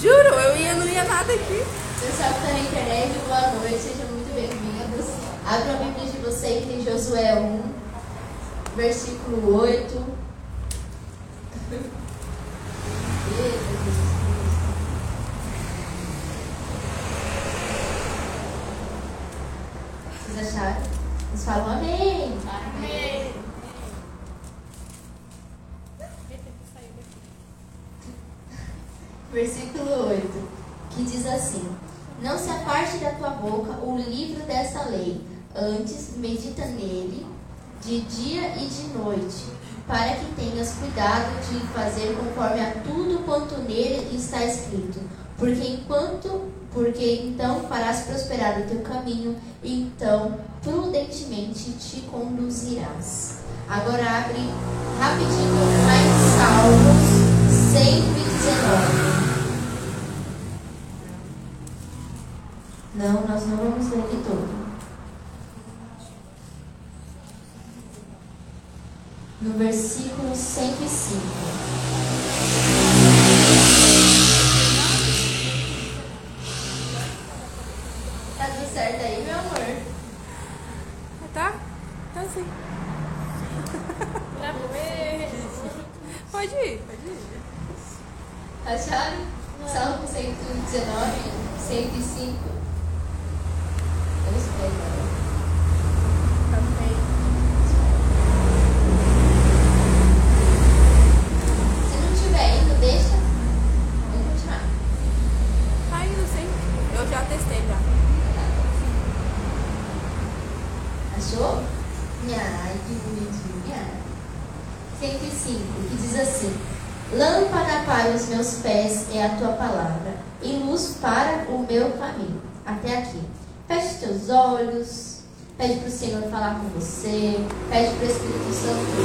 Juro, eu ia, não ia nada aqui. Pessoal que está na internet, boa noite, sejam muito bem-vindos. Abra a Bíblia de vocês em Josué 1, versículo 8. Vocês acharam? Eles falam amém. Amém. Versículo 8, que diz assim: Não se aparte da tua boca o livro desta lei, antes medita nele de dia e de noite, para que tenhas cuidado de fazer conforme a tudo quanto nele está escrito. Porque enquanto, porque então farás prosperar o teu caminho, então prudentemente te conduzirás. Agora abre rapidinho em Salmos 119. Não, nós não vamos ler aqui todo. No versículo 105. Tá tudo certo aí, meu amor? Tá? Tá sim. Pode ir, pode ir. Acharam? Salmo 119, 105. Eu espero. Se não tiver indo, deixa. Vamos continuar. Tá indo sim. Eu já testei já. Achou? Ai, que bonitinha. 105, que diz assim: Lâmpada para os meus pés é a tua palavra, e luz para o meu caminho. Até aqui. Teus olhos, pede para o Senhor falar com você, pede para o Espírito Santo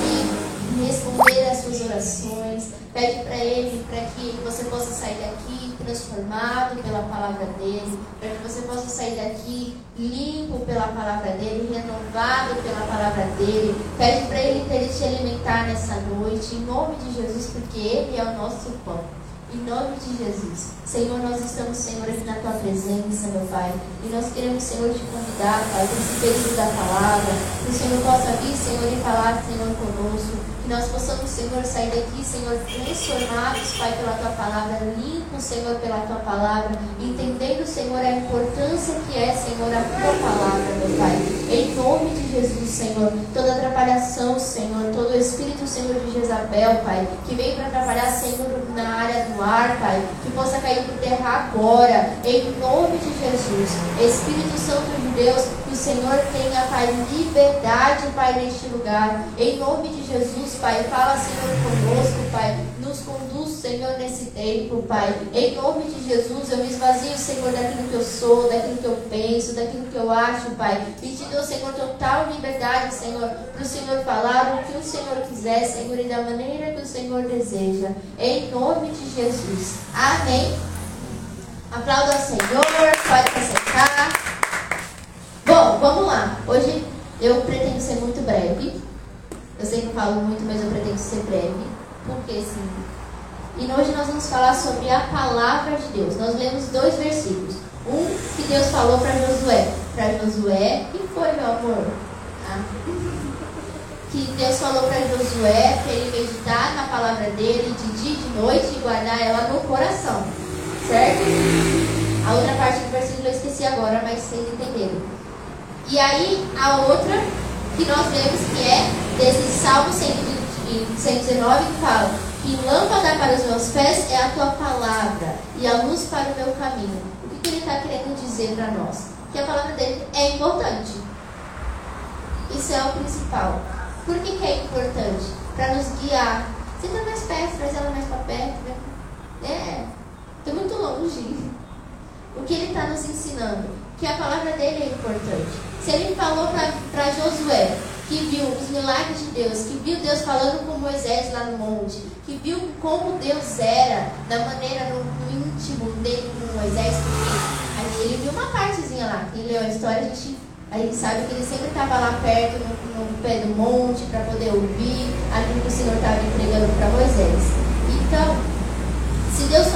vir e responder às suas orações, pede para Ele para que você possa sair daqui transformado pela palavra dele, para que você possa sair daqui limpo pela palavra dele, renovado pela palavra dele. Pede para Ele ter te alimentar nessa noite, em nome de Jesus, porque Ele é o nosso pão. Em nome de Jesus. Senhor, nós estamos, Senhor, aqui na tua presença, meu Pai. E nós queremos, Senhor, te convidar, Pai, para esse período da palavra. Que o Senhor possa vir, Senhor, e falar, Senhor, conosco. Que nós possamos, Senhor, sair daqui, Senhor, transformados, Pai, pela tua palavra, limpos, Senhor, pela tua palavra. Entendendo, Senhor, a importância que é, Senhor, a tua palavra, meu Pai. Em nome de Jesus, Senhor. Toda atrapalhação, Senhor. Todo espírito, Senhor, de Jezabel, Pai. Que vem para atrapalhar, Senhor, na área do ar, Pai. Que possa cair por terra agora. Em nome de Jesus. Espírito Santo de Deus, que o Senhor tenha, Pai, liberdade, Pai, neste lugar. Em nome de Jesus, Pai. Fala, Senhor, conosco, Pai. Nos conduz, Senhor, nesse tempo, Pai. Em nome de Jesus, eu me esvazio, Senhor, daquilo que eu sou, daquilo que eu penso, daquilo que eu acho, Pai. Te dou, Senhor, total liberdade, Senhor, para o Senhor falar o que o Senhor quiser, Senhor, e da maneira que o Senhor deseja. Em nome de Jesus. Amém. Aplauda ao Senhor, pode sentar. Bom, vamos lá. Hoje eu pretendo ser muito breve. Eu sei que falo muito, mas eu pretendo ser breve. Porque sim. E hoje nós vamos falar sobre a palavra de Deus. Nós lemos dois versículos. Um que Deus falou para Josué. Para Josué, que foi, meu amor? Ah. Que Deus falou para Josué para ele meditar na palavra dele de dia e de noite e guardar ela no coração. Certo? A outra parte do versículo eu esqueci agora, mas vocês entenderam. E aí, a outra que nós vemos que é desse Salmo 119 que fala que lâmpada para os meus pés é a tua palavra e a luz para o meu caminho. O que, que ele está querendo dizer para nós? Que a palavra dele é importante. Isso é o principal. Por que, que é importante? Para nos guiar. Senta mais perto, traz ela mais para perto. Né? É, estou muito longe. O que ele está nos ensinando? Que a palavra dele é importante. Se ele falou para Josué que viu os milagres de Deus, que viu Deus falando com Moisés lá no monte, que viu como Deus era, da maneira no, no íntimo dele com Moisés, porque ele viu uma partezinha lá. Quem leu a história, a gente, a gente sabe que ele sempre estava lá perto, no, no, pé do monte, para poder ouvir aquilo que o Senhor estava entregando para Moisés. Então, se Deus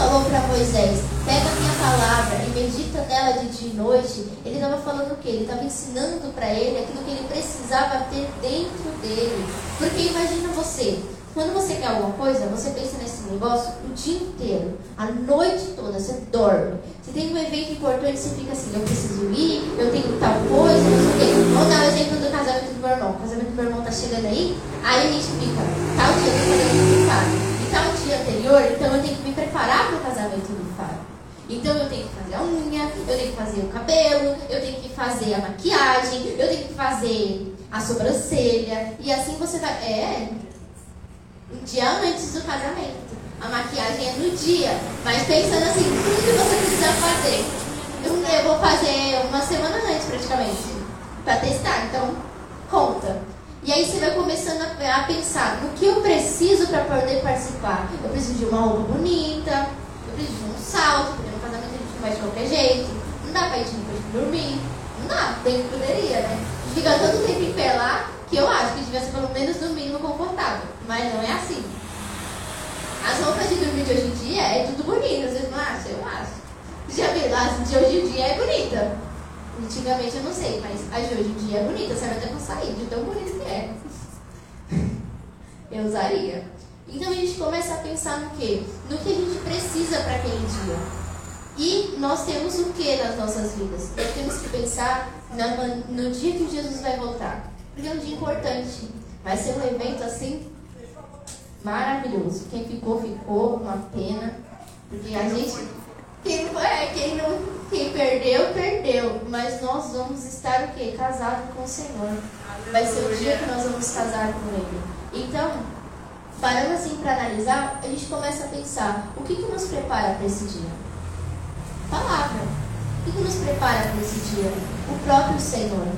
Moisés: pega a minha palavra e medita nela de dia e noite. Ele estava falando o quê? Ele estava ensinando para ele aquilo que ele precisava ter dentro dele. Porque imagina você, quando você quer alguma coisa, você pensa nesse negócio o dia inteiro, a noite toda, você dorme. Você tem um evento importante, você fica assim, eu preciso ir, eu tenho tal coisa, não sei o quê. Vamos dar o exemplo do casamento do meu irmão. O casamento do meu irmão tá chegando aí, aí a gente fica, tal dia eu tenho que Fábio. E tal dia anterior, então eu tenho que me preparar para o casamento do. Então eu tenho que fazer a unha, eu tenho que fazer o cabelo, eu tenho que fazer a maquiagem, eu tenho que fazer a sobrancelha. E assim você vai. É, um dia antes do casamento. A maquiagem é no dia, mas pensando assim, tudo que você precisa fazer. Eu, eu vou fazer uma semana antes praticamente, para testar, então conta. E aí você vai começando a, a pensar no que eu preciso para poder participar. Eu preciso de uma roupa bonita, preciso de um salto, porque no casamento a gente não vai de qualquer jeito. Não dá pra ir depois de dormir. Não dá, bem que poderia, né? Fica todo tempo em pé lá, que eu acho que devia ser pelo menos no mínimo confortável. Mas não é assim. As roupas de dormir de hoje em dia é tudo bonito, vocês não acham? Eu acho. Já viu? As de hoje em dia é bonita. Antigamente eu não sei, mas a de hoje em dia é bonita. Serve até pra sair, de tão bonita que é. Eu usaria. Então a gente começa a pensar no quê? No que a gente precisa para aquele dia. E nós temos o que nas nossas vidas? Nós temos que pensar no, no dia que Jesus vai voltar. Porque é um dia importante. Vai ser um evento assim maravilhoso. Quem ficou, ficou, uma pena. Porque a gente. Quem é, quem não. Quem perdeu, perdeu. Mas nós vamos estar o quê? Casados com o Senhor. Vai ser o dia que nós vamos casar com Ele. Então, parando assim para analisar, a gente começa a pensar, o que, que nos prepara para esse dia? Palavra. O que, que nos prepara para esse dia? O próprio Senhor.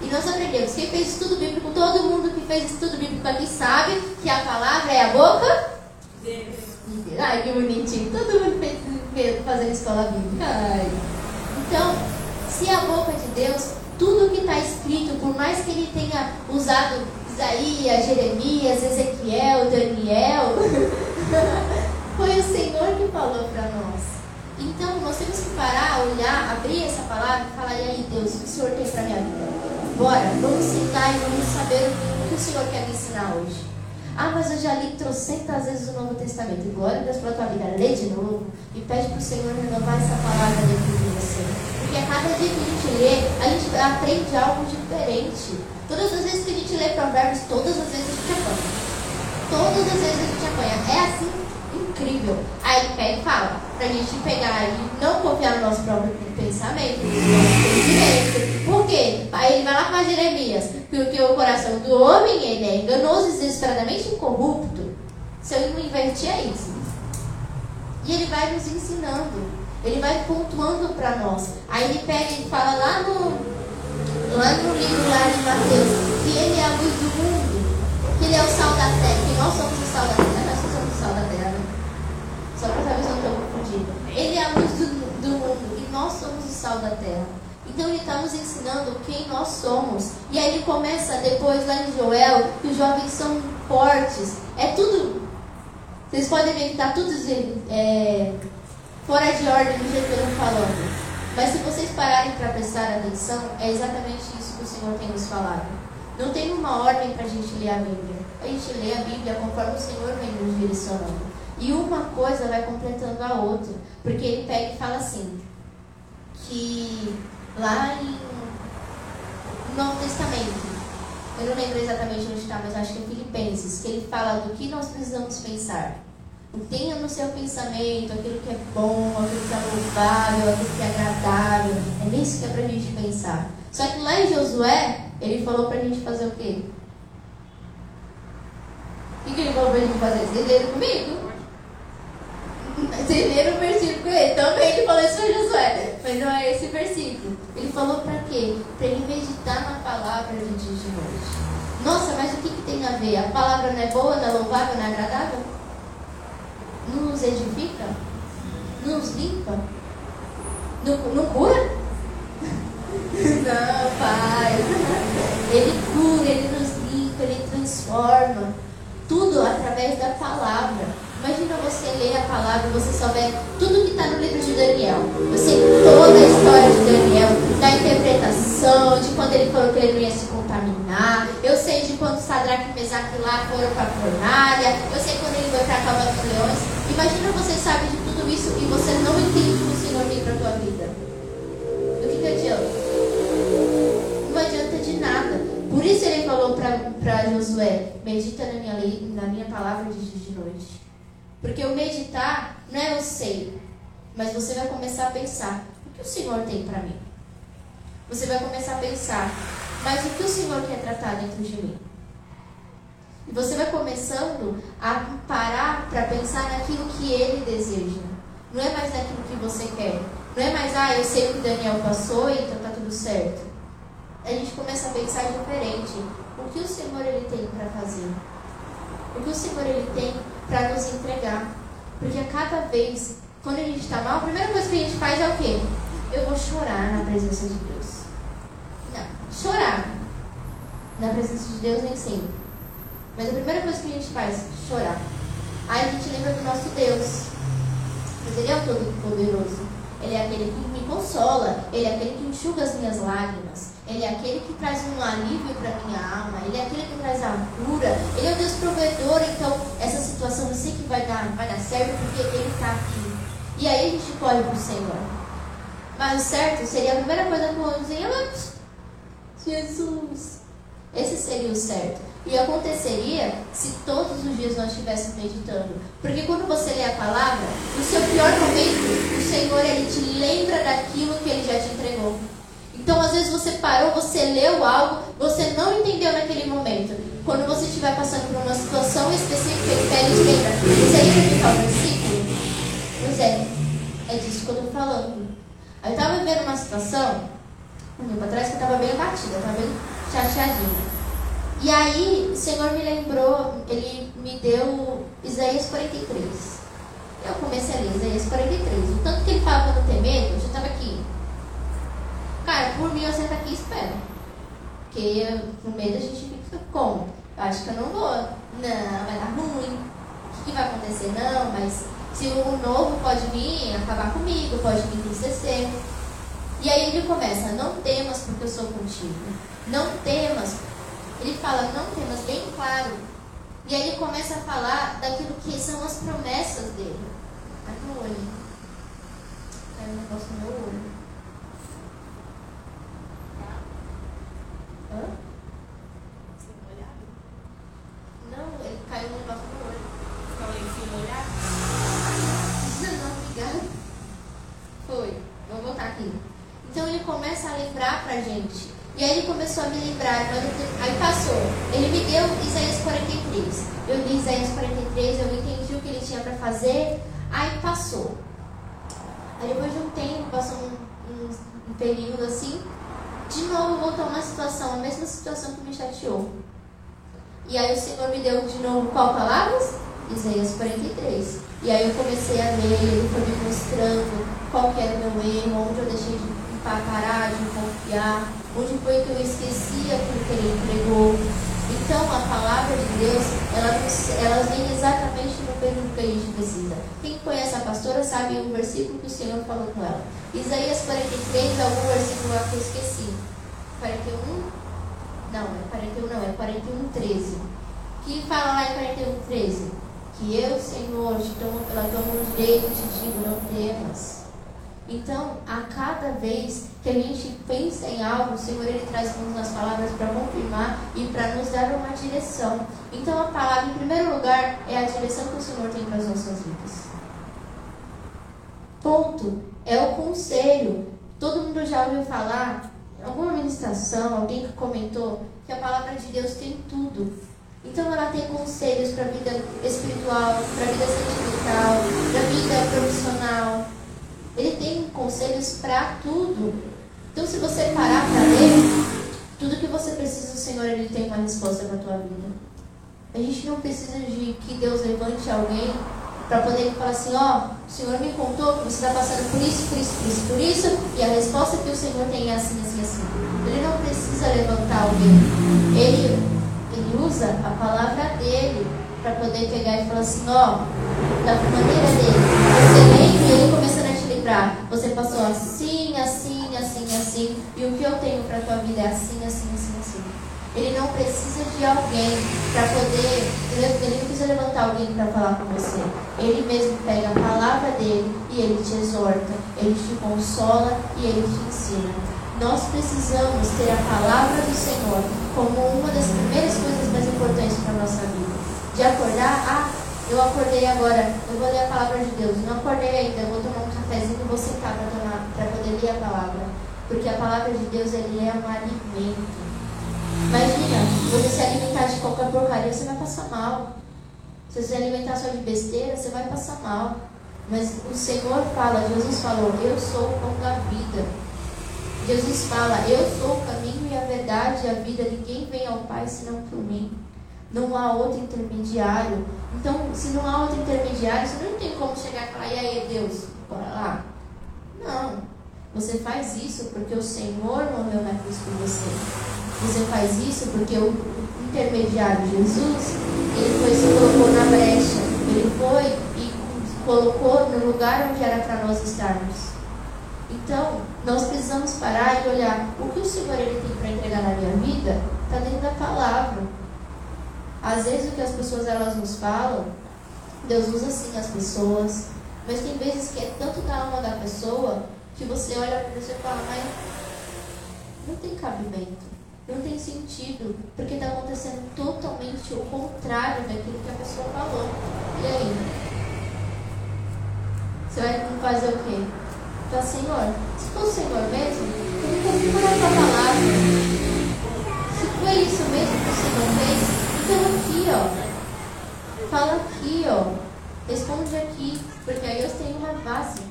E nós aprendemos, quem fez estudo bíblico, todo mundo que fez estudo bíblico aqui sabe que a palavra é a boca Deus. Ai, que bonitinho. Todo mundo fez, fazendo escola bíblica. Ai. Então, se é a boca de Deus, tudo que está escrito, por mais que ele tenha usado Isaías, Jeremias, Ezequiel, Daniel, foi o Senhor que falou para nós. Então, nós temos que parar, olhar, abrir essa palavra e falar: e aí, Deus, o que o Senhor tem para minha vida? Bora, vamos sentar e vamos saber o que o Senhor quer me ensinar hoje. Ah, mas eu já li trocentas vezes o Novo Testamento. Glória a Deus pela tua vida. Lê de novo e pede para o Senhor renovar essa palavra dentro de você. Porque a cada dia que a gente lê, a gente aprende algo diferente. Todas as vezes que a gente lê provérbios, todas as vezes a gente apanha. Todas as vezes a gente apanha. É assim incrível. Aí ele pega e fala, pra gente pegar e não confiar no nosso próprio pensamento, no nosso conhecimento. Por quê? Aí ele vai lá para Jeremias, porque o coração do homem ele é enganoso e desesperadamente incorrupto. Se eu não invertir é isso. E ele vai nos ensinando. Ele vai pontuando para nós. Aí ele pega e fala lá no, lá no livro lá de Mateus que ele é a luz do mundo, que ele é o sal da terra, que nós somos o sal da terra, nós somos o sal da terra. Só para saber se eu não estou confundindo. Ele é a luz do, do mundo e nós somos o sal da terra. Então ele está nos ensinando quem nós somos. E aí ele começa depois lá em Joel, que os jovens são fortes. É tudo. Vocês podem ver que está tudo é, fora de ordem do jeito que eu estou falando. Mas se vocês pararem para prestar atenção, é exatamente isso que o Senhor tem nos falado. Não tem uma ordem para a gente ler a Bíblia. A gente lê a Bíblia conforme o Senhor vem nos direcionando. E uma coisa vai completando a outra. Porque ele pega e fala assim, que lá em Novo Testamento, eu não lembro exatamente onde está, mas acho que é Filipenses, que ele fala do que nós precisamos pensar. Tenha no seu pensamento aquilo que é bom, aquilo que é louvável, aquilo que é agradável. É nisso que é para a gente pensar. Só que lá em Josué, ele falou para a gente fazer o quê? O que, que ele falou para a gente fazer? Leram comigo? Leram o versículo com ele? Também ele falou isso para Josué. Mas não é esse versículo. Ele falou para quê? Para ele meditar na palavra de dia de noite. Nossa, mas o que, que tem a ver? A palavra não é boa, não é louvável, não é agradável? Não nos edifica? Não nos limpa? Não, não cura? não, Pai. Ele cura, ele nos limpa, ele transforma. Tudo através da palavra. Imagina você ler a palavra e você souber tudo que está no livro de Daniel. Você toda a história de Daniel, da interpretação, de quando ele falou que ele não ia se contaminar. Eu sei de quando Sadraque e Mesaque lá foram para a fornalha. Eu sei quando ele foi para a cova dos leões. Imagina você sabe de tudo isso e você não entende o que o Senhor vem para a tua vida. O que, que adianta? Não adianta de nada. Por isso ele falou para Josué: medita na minha lei, na minha palavra de dia de noite. Porque o meditar não é eu sei, mas você vai começar a pensar: o que o Senhor tem para mim? Você vai começar a pensar: mas o que o Senhor quer tratar dentro de mim? E você vai começando a parar para pensar naquilo que ele deseja. Não é mais naquilo que você quer. Não é mais, ah, eu sei o que Daniel passou, então tá tudo certo. A gente começa a pensar diferente. O que o Senhor ele tem para fazer? O que o Senhor ele tem para nos entregar? Porque a cada vez, quando a gente está mal, a primeira coisa que a gente faz é o quê? Eu vou chorar na presença de Deus. Não, chorar na presença de Deus nem sempre. Mas a primeira coisa que a gente faz, chorar. Aí a gente lembra do nosso Deus. Mas Ele é o Todo-Poderoso. Ele é aquele que me consola. Ele é aquele que enxuga as minhas lágrimas. Ele é aquele que traz um alívio para minha alma. Ele é aquele que traz a cura. Ele é o Deus provedor. Então, essa situação eu sei que vai dar, vai dar certo porque Ele está aqui. E aí a gente corre para o Senhor. Mas o certo seria a primeira coisa que eu dizer, Jesus. Esse seria o certo. E aconteceria se todos os dias nós estivéssemos meditando. Porque quando você lê a palavra, no seu pior momento, o Senhor ele te lembra daquilo que ele já te entregou. Então, às vezes você parou, você leu algo, você não entendeu naquele momento. Quando você estiver passando por uma situação específica, ele pede te lembra. Você lembra de tal versículo? Pois é, é disso que eu estou falando. Eu estava vivendo uma situação, um tempo atrás, que eu estava bem abatida, estava bem chateadinha. E aí, o Senhor me lembrou, Ele me deu Isaías 43. Eu comecei a ler Isaías 43. O tanto que ele fala para não ter medo, eu já estava aqui. Cara, por mim eu sento aqui e espero. Porque com medo a gente fica como? Eu acho que eu não vou. Não, vai dar ruim. O que, que vai acontecer? Não, mas se o novo pode vir acabar comigo, pode me entristecer. E aí ele começa, não temas porque eu sou contigo. Não temas ele fala, não temas, bem claro. E aí ele começa a falar daquilo que são as promessas dele. Ai, meu olho. Caiu um negócio no meu olho. Hã? Não, ele caiu um negócio no olho. Falei, fui molhado? Não, obrigada. Foi. Vou voltar aqui. Então ele começa a lembrar pra gente e aí ele começou a me lembrar, aí passou. Ele me deu Isaías 43. Eu li Isaías 43, eu entendi o que ele tinha para fazer, aí passou. Aí depois de um tempo, passou um, um, um período assim, de novo voltou uma situação, a mesma situação que me chateou. E aí o Senhor me deu de novo qual palavras? Isaías 43. E aí eu comecei a ler, ele foi me mostrando qual que era o meu erro, onde eu deixei de parar, de confiar onde foi que eu esqueci aquilo que ele entregou. Então, a palavra de Deus, ela, ela vem exatamente no período que a gente precisa. Quem conhece a pastora sabe o versículo que o Senhor falou com ela. Isaías 43, algum versículo lá que eu esqueci. 41? Não, é 41 não, é 41, 13. Que fala lá em 41, 13? Que eu, Senhor, te tomo pela tua mão direita e te digo, não temas. Então, a cada vez que a gente pensa em algo, o Senhor ele traz nas palavras para confirmar e para nos dar uma direção. Então, a palavra, em primeiro lugar, é a direção que o Senhor tem para as nossas vidas. Ponto. É o conselho. Todo mundo já ouviu falar, alguma ministração, alguém que comentou, que a palavra de Deus tem tudo. Então ela tem conselhos para a vida espiritual, para a vida sentimental, para a vida profissional, ele tem conselhos para tudo. Então, se você parar para ler, tudo que você precisa, o Senhor ele tem uma resposta para a tua vida. A gente não precisa de que Deus levante alguém para poder falar assim, ó, oh, o Senhor me contou que você está passando por isso, por isso, por isso, por isso, e a resposta que o Senhor tem é assim, assim, assim. Ele não precisa levantar alguém. Ele, ele usa a palavra dele para poder pegar e falar assim, ó, da maneira dele. Você lembra e ele começando lembrar. Você passou assim, assim, assim, assim, e o que eu tenho para tua vida é assim, assim, assim, assim. Ele não precisa de alguém para poder, ele não precisa levantar alguém para falar com você. Ele mesmo pega a palavra dele e ele te exorta, ele te consola e ele te ensina. Nós precisamos ter a palavra do Senhor como uma das primeiras coisas mais importantes para a nossa vida. De acordar, ah, eu acordei agora, eu vou ler a palavra de Deus. Não acordei ainda, eu vou tomar um e vou sentar para poder ler a palavra. Porque a palavra de Deus ele é um alimento. Imagina, você se alimentar de qualquer porcaria, você vai passar mal. Se você se alimentar só de besteira, você vai passar mal. Mas o Senhor fala, Jesus falou, eu sou o pão da vida. Jesus fala, eu sou o caminho e a verdade e a vida. Ninguém vem ao Pai senão por mim. Não há outro intermediário. Então, se não há outro intermediário, você não tem como chegar e falar, e aí, Deus, bora lá. Não. Você faz isso porque o Senhor morreu na cruz por você. Você faz isso porque o intermediário Jesus, ele foi se colocou na brecha. Ele foi e colocou no lugar onde era para nós estarmos. Então, nós precisamos parar e olhar o que o Senhor ele tem para entregar na minha vida está dentro da palavra. Às vezes o que as pessoas elas nos falam, Deus usa sim as pessoas, mas tem vezes que é tanto da alma da pessoa que você olha para pessoa e fala, mas não tem cabimento, não tem sentido, porque está acontecendo totalmente o contrário daquilo que a pessoa falou. E aí? Você vai fazer o quê? Então, Senhor, se for o Senhor mesmo, eu confio na tua palavra. Se foi isso mesmo que o Senhor fez, então aqui, ó. Fala aqui, ó. Responde aqui, porque aí eu tenho uma base.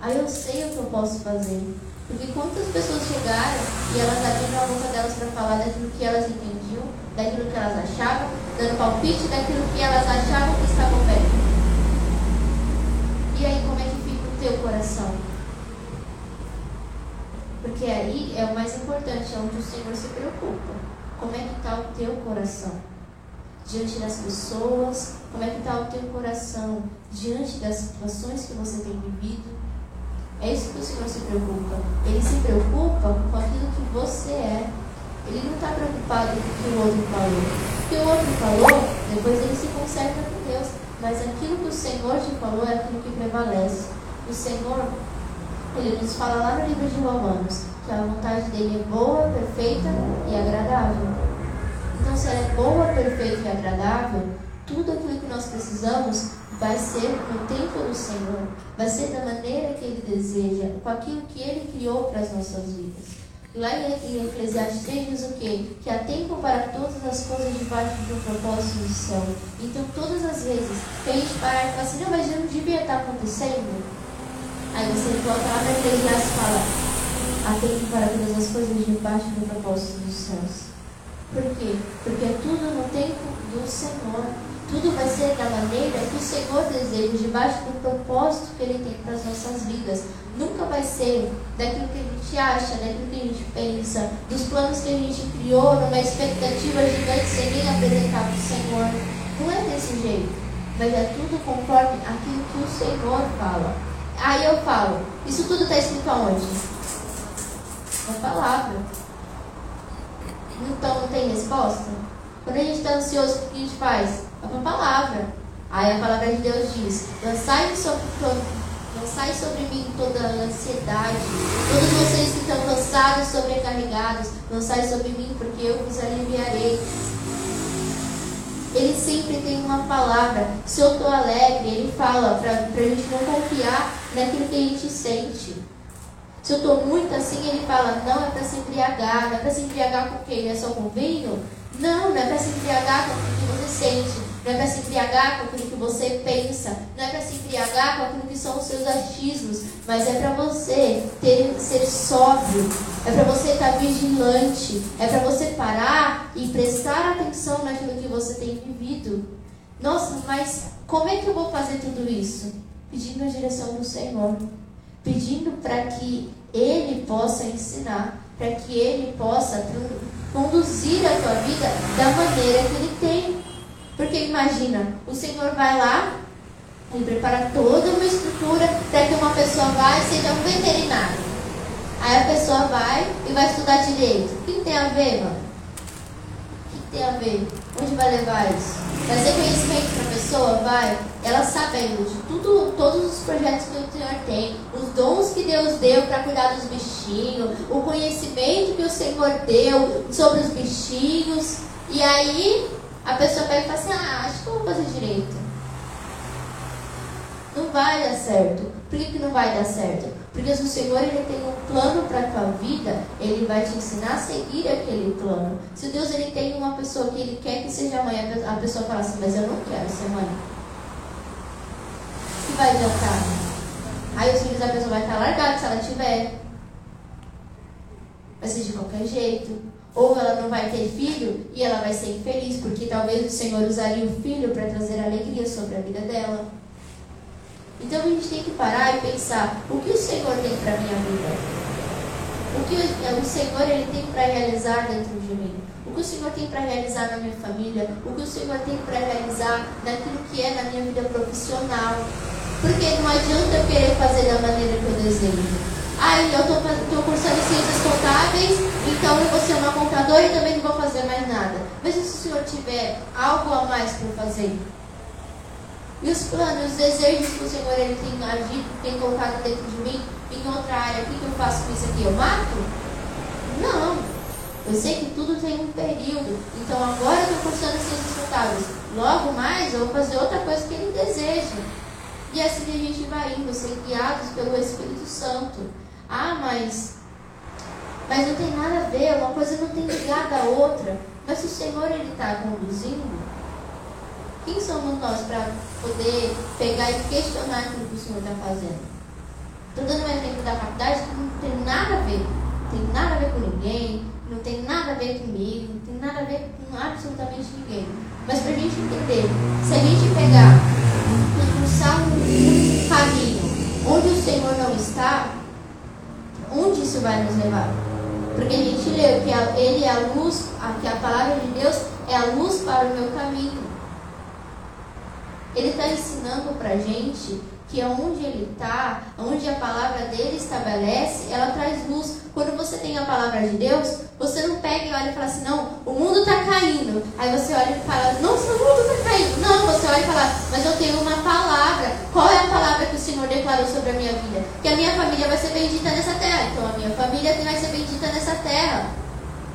Aí eu sei o que eu posso fazer. Porque quantas pessoas chegaram e elas abriram a boca delas para falar daquilo que elas entendiam, daquilo que elas achavam, dando palpite daquilo que elas achavam que estava perto. E aí como é que fica o teu coração? Porque aí é o mais importante, é onde o Senhor se preocupa. Como é que está o teu coração? diante das pessoas? Como é que está o teu coração diante das situações que você tem vivido? É isso que o Senhor se preocupa. Ele se preocupa com aquilo que você é. Ele não está preocupado com o que o outro falou. O que o outro falou, depois ele se conserta com Deus. Mas aquilo que o Senhor te falou é aquilo que prevalece. O Senhor, ele nos fala lá no livro de Romanos, que a vontade dele é boa, perfeita e agradável. Então, se ela é boa, perfeita e agradável, tudo aquilo que nós precisamos vai ser no tempo do Senhor, vai ser da maneira que Ele deseja, com aquilo que Ele criou para as nossas vidas. Lá em Eclesiastes 3 diz o quê? Que há tempo para todas as coisas debaixo do propósito do céu. Então, todas as vezes que a gente parar e falar assim, não, mas não devia estar acontecendo. Aí você volta lá para Eclesiastes e fala, há tempo para todas as coisas debaixo do propósito dos céus. Por quê? Porque é tudo no tempo do Senhor. Tudo vai ser da maneira que o Senhor deseja, debaixo do propósito que Ele tem para as nossas vidas. Nunca vai ser daquilo que a gente acha, daquilo que a gente pensa, dos planos que a gente criou, numa expectativa gigante sem nem apresentar para o Senhor. Não é desse jeito. Mas é tudo conforme aquilo que o Senhor fala. Aí eu falo, isso tudo está escrito aonde? Na palavra. Então não tem resposta? Quando a gente está ansioso, o que a gente faz? É uma palavra. Aí a palavra de Deus diz: lançai sobre, sobre mim toda a ansiedade. Todos vocês que estão cansados, sobrecarregados, lançai sobre mim, porque eu vos aliviarei. Ele sempre tem uma palavra. Se eu estou alegre, ele fala para a gente não confiar naquilo que a gente sente. Se eu estou muito assim, ele fala, não é para se embriagar, não é para se embriagar com o quê? É só com vinho? Não, não é para se embriagar com o que você sente, não é para se embriagar com aquilo que você pensa, não é para se embriagar com aquilo que são os seus achismos, mas é para você ter, ser sóbrio, é para você estar vigilante, é para você parar e prestar atenção naquilo que você tem vivido. Nossa, mas como é que eu vou fazer tudo isso? Pedindo a direção do Senhor pedindo para que Ele possa ensinar, para que Ele possa conduzir a tua vida da maneira que Ele tem. Porque imagina, o Senhor vai lá, ele prepara toda uma estrutura para que uma pessoa vá e seja um veterinário. Aí a pessoa vai e vai estudar direito. O que tem a ver, mano? O que tem a ver? Onde vai levar isso? Trazer conhecimento para a pessoa? Vai. Ela sabendo de tudo, todos os projetos que o Senhor tem, os dons que Deus deu para cuidar dos bichinhos, o conhecimento que o Senhor deu sobre os bichinhos. E aí a pessoa pega e fala assim, ah, acho que eu vou fazer direito. Não vai dar certo. Por que, que não vai dar certo? Porque se o Senhor ele tem um plano para a tua vida, ele vai te ensinar a seguir aquele plano. Se Deus ele tem uma pessoa que ele quer que seja mãe, a pessoa fala assim, mas eu não quero ser mãe. O que vai adiantar? Aí os filhos da pessoa vai estar largados se ela tiver. Vai ser de qualquer jeito. Ou ela não vai ter filho e ela vai ser infeliz, porque talvez o Senhor usaria o filho para trazer alegria sobre a vida dela. Então a gente tem que parar e pensar o que o Senhor tem para minha vida. O que o Senhor ele tem para realizar dentro de mim. O que o Senhor tem para realizar na minha família. O que o Senhor tem para realizar naquilo que é na minha vida profissional. Porque não adianta eu querer fazer da maneira que eu desejo. Ah, eu estou cursando ciências contábeis, então eu vou ser uma contadora e também não vou fazer mais nada. Veja se o Senhor tiver algo a mais para fazer. E os planos, os desejos que o Senhor ele tem agido, tem colocado dentro de mim, em outra área, o que, que eu faço com isso aqui? Eu mato? Não. Eu sei que tudo tem um período. Então agora eu estou cursando ciências contábeis. Logo mais eu vou fazer outra coisa que ele deseja. E assim a gente vai indo, ser guiados pelo Espírito Santo. Ah, mas. Mas não tem nada a ver, uma coisa não tem ligada à outra. Mas se o Senhor está conduzindo, quem somos nós para poder pegar e questionar aquilo que o Senhor está fazendo? Estou dando um exemplo da faculdade que não tem nada a ver. Não tem nada a ver com ninguém, não tem nada a ver comigo, não tem nada a ver com absolutamente ninguém. Mas para a gente entender, se a gente pegar e pulsar um caminho onde o Senhor não está, onde isso vai nos levar? Porque a gente leu que Ele é a luz, que a palavra de Deus é a luz para o meu caminho. Ele está ensinando para a gente que onde ele está, onde a palavra dele estabelece, ela traz luz. Quando você tem a palavra de Deus, você não pega e olha e fala assim, não, o mundo está caindo. Aí você olha e fala, nossa, o mundo está caindo. Não, você olha e fala, mas eu tenho uma palavra. Qual é a palavra que o Senhor declarou sobre a minha vida? Que a minha família vai ser bendita nessa terra. Então a minha família vai ser bendita nessa terra.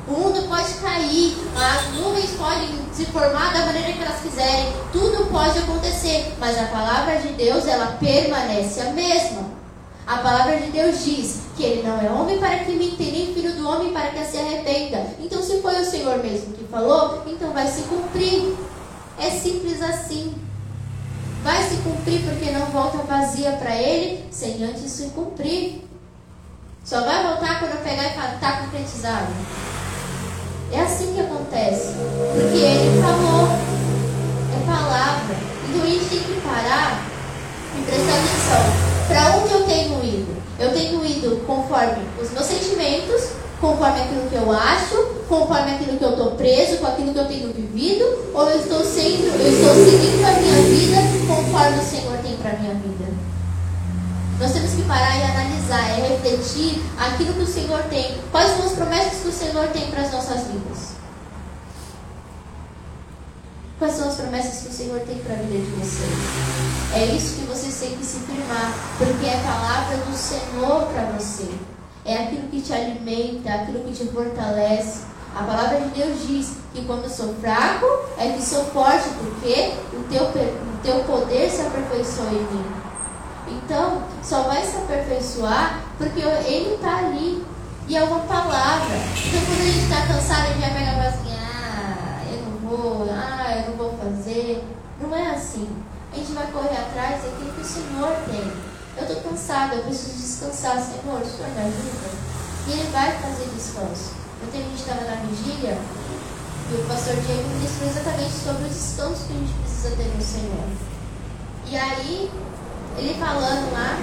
O mundo pode cair, as nuvens podem se formar da maneira que elas quiserem, tudo pode acontecer, mas a palavra de Deus, ela permanece a mesma. A palavra de Deus diz que ele não é homem para que minta, nem filho do homem para que se arrependa. Então, se foi o Senhor mesmo que falou, então vai se cumprir. É simples assim. Vai se cumprir porque não volta vazia para ele sem antes se cumprir. Só vai voltar quando pegar e falar, está concretizado. É assim que acontece. Porque ele falou. É palavra. A gente tem que parar e prestar atenção. Para onde eu tenho ido? Eu tenho ido conforme os meus sentimentos, conforme aquilo que eu acho, conforme aquilo que eu estou preso, com aquilo que eu tenho vivido, ou eu estou sendo, eu estou seguindo a minha vida conforme o Senhor tem para a minha vida. Nós temos que parar e analisar, é refletir aquilo que o Senhor tem. Quais são as promessas que o Senhor tem para as nossas vidas? Quais são as promessas que o Senhor tem para a vida de vocês? É isso que vocês têm que se firmar, porque é a palavra do Senhor para você. É aquilo que te alimenta, aquilo que te fortalece. A palavra de Deus diz que quando eu sou fraco, é que sou forte, porque o teu, o teu poder se aperfeiçoa em mim. Então, só vai se aperfeiçoar porque ele está ali. E é uma palavra. Então, quando a gente está cansado, a gente vai pegar e assim: ah, eu não vou, ah, eu não vou fazer. Não é assim. A gente vai correr atrás daquilo que o Senhor tem. Eu estou cansada, eu preciso descansar. Senhor, o Senhor me ajuda. E Ele vai fazer descanso. Ontem a gente estava na vigília e o pastor Diego ministrou exatamente sobre os descansos que a gente precisa ter no Senhor. E aí, ele falando lá,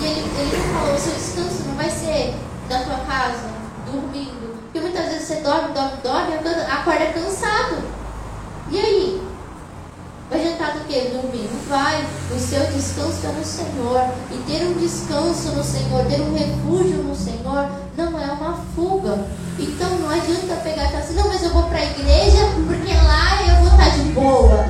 e ele, ele falou, o seu descanso não vai ser da tua casa, dormindo. Porque muitas vezes você dorme, dorme, dorme, acorda cansado. E aí? parar do que? Dormir. Não vai. O seu descanso é no Senhor. E ter um descanso no Senhor, ter um refúgio no Senhor, não é uma fuga. Então não adianta pegar e falar assim, não, mas eu vou para a igreja porque lá eu vou estar de boa.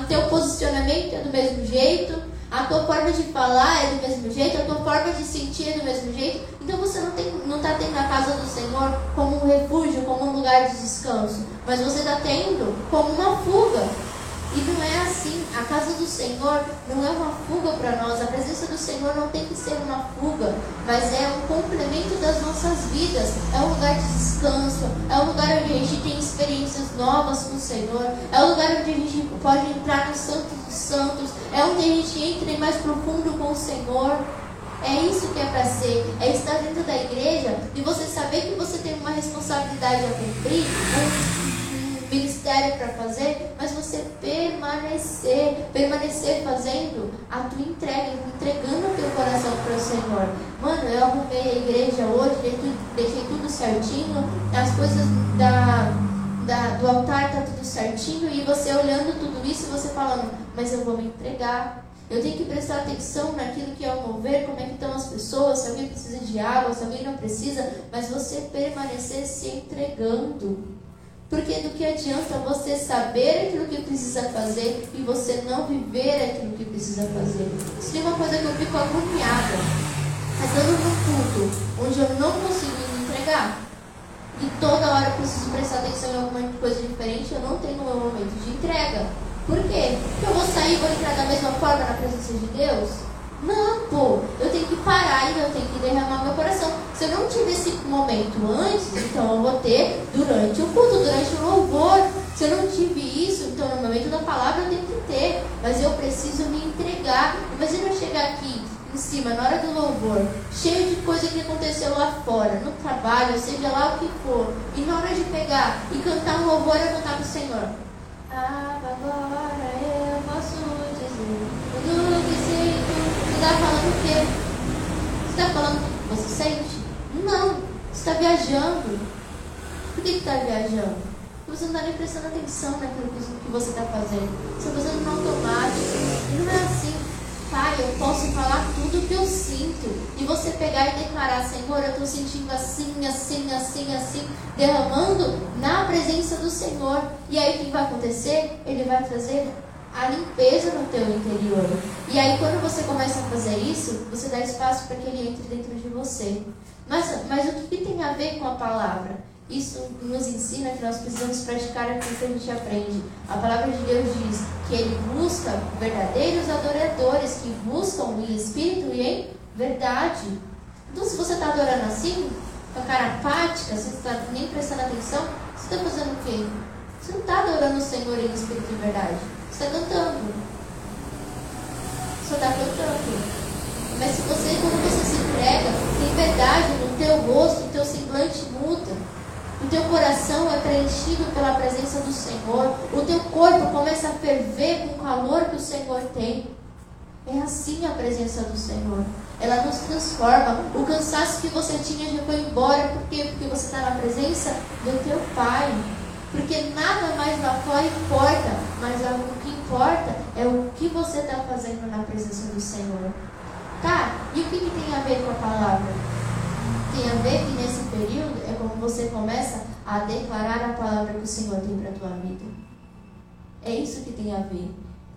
O teu posicionamento é do mesmo jeito a tua forma de falar é do mesmo jeito, a tua forma de sentir é do mesmo jeito. Então você não está não tá tendo a casa do Senhor como um refúgio, como um lugar de descanso, mas você está tendo como uma fuga. E não é assim. A casa do Senhor não é uma fuga para nós. A presença do Senhor não tem que ser uma fuga, mas é um complemento das nossas vidas. É um lugar de descanso. É um lugar onde a gente tem experiências novas com o Senhor. É um lugar onde a gente pode entrar no Santo dos Santos. É onde a gente entra mais profundo com o Senhor. É isso que é para ser. É estar dentro da igreja e você saber que você tem uma responsabilidade a cumprir, um ministério para fazer, mas você permanecer, permanecer fazendo a tua entrega, entregando o teu coração para o Senhor. Mano, eu arrumei a igreja hoje, deixei tudo certinho, as coisas da, da, do altar tá tudo certinho, e você olhando tudo isso e você falando, mas eu vou me entregar. Eu tenho que prestar atenção naquilo que é o mover, como é que estão as pessoas, se alguém precisa de água, se alguém não precisa, mas você permanecer se entregando. Porque do que adianta você saber aquilo que precisa fazer e você não viver aquilo que precisa fazer? Isso é uma coisa que eu fico agoniada. Estando num culto onde eu não consigo me entregar. E toda hora eu preciso prestar atenção em alguma coisa diferente, eu não tenho o meu momento de entrega. Por quê? Porque eu vou sair e vou entrar da mesma forma na presença de Deus? Não, pô, eu tenho que parar e eu tenho que derramar meu coração. Se eu não tive esse momento antes, então eu vou ter durante o culto, durante o louvor. Se eu não tive isso, então no momento da palavra eu tenho que ter. Mas eu preciso me entregar. Imagina eu chegar aqui em cima, na hora do louvor, cheio de coisa que aconteceu lá fora, no trabalho, seja lá o que for. E na hora de pegar e cantar um louvor, eu cantar para o Senhor. Ah, agora eu posso está falando o quê? Você está falando o que você sente? Não. Você está viajando. Por que está viajando? Porque você não está nem prestando atenção naquilo que você está fazendo. Você está fazendo no automático. E não é assim. Pai, eu posso falar tudo o que eu sinto. E você pegar e declarar, Senhor, eu estou sentindo assim, assim, assim, assim, derramando na presença do Senhor. E aí o que vai acontecer? Ele vai trazer a limpeza no teu interior. E aí quando você começa a fazer isso, você dá espaço para que ele entre dentro de você. Mas, mas o que tem a ver com a palavra? Isso nos ensina que nós precisamos praticar aquilo que a gente aprende. A palavra de Deus diz que ele busca verdadeiros adoradores que buscam em espírito e em verdade. Então, se você está adorando assim, com a cara apática, você está nem prestando atenção, você está fazendo o quê? Você não está adorando o Senhor em espírito e verdade está cantando. Só está cantando. Mas se você, quando você se entrega, tem verdade no teu rosto, o teu semblante muda. O teu coração é preenchido pela presença do Senhor. O teu corpo começa a ferver com o calor que o Senhor tem. É assim a presença do Senhor. Ela nos transforma. O cansaço que você tinha já foi embora. Por quê? Porque você está na presença do teu Pai. Porque nada mais lá fora importa, mas o que importa é o que você está fazendo na presença do Senhor. Tá, e o que, que tem a ver com a palavra? Tem a ver que nesse período é como você começa a declarar a palavra que o Senhor tem para a tua vida. É isso que tem a ver.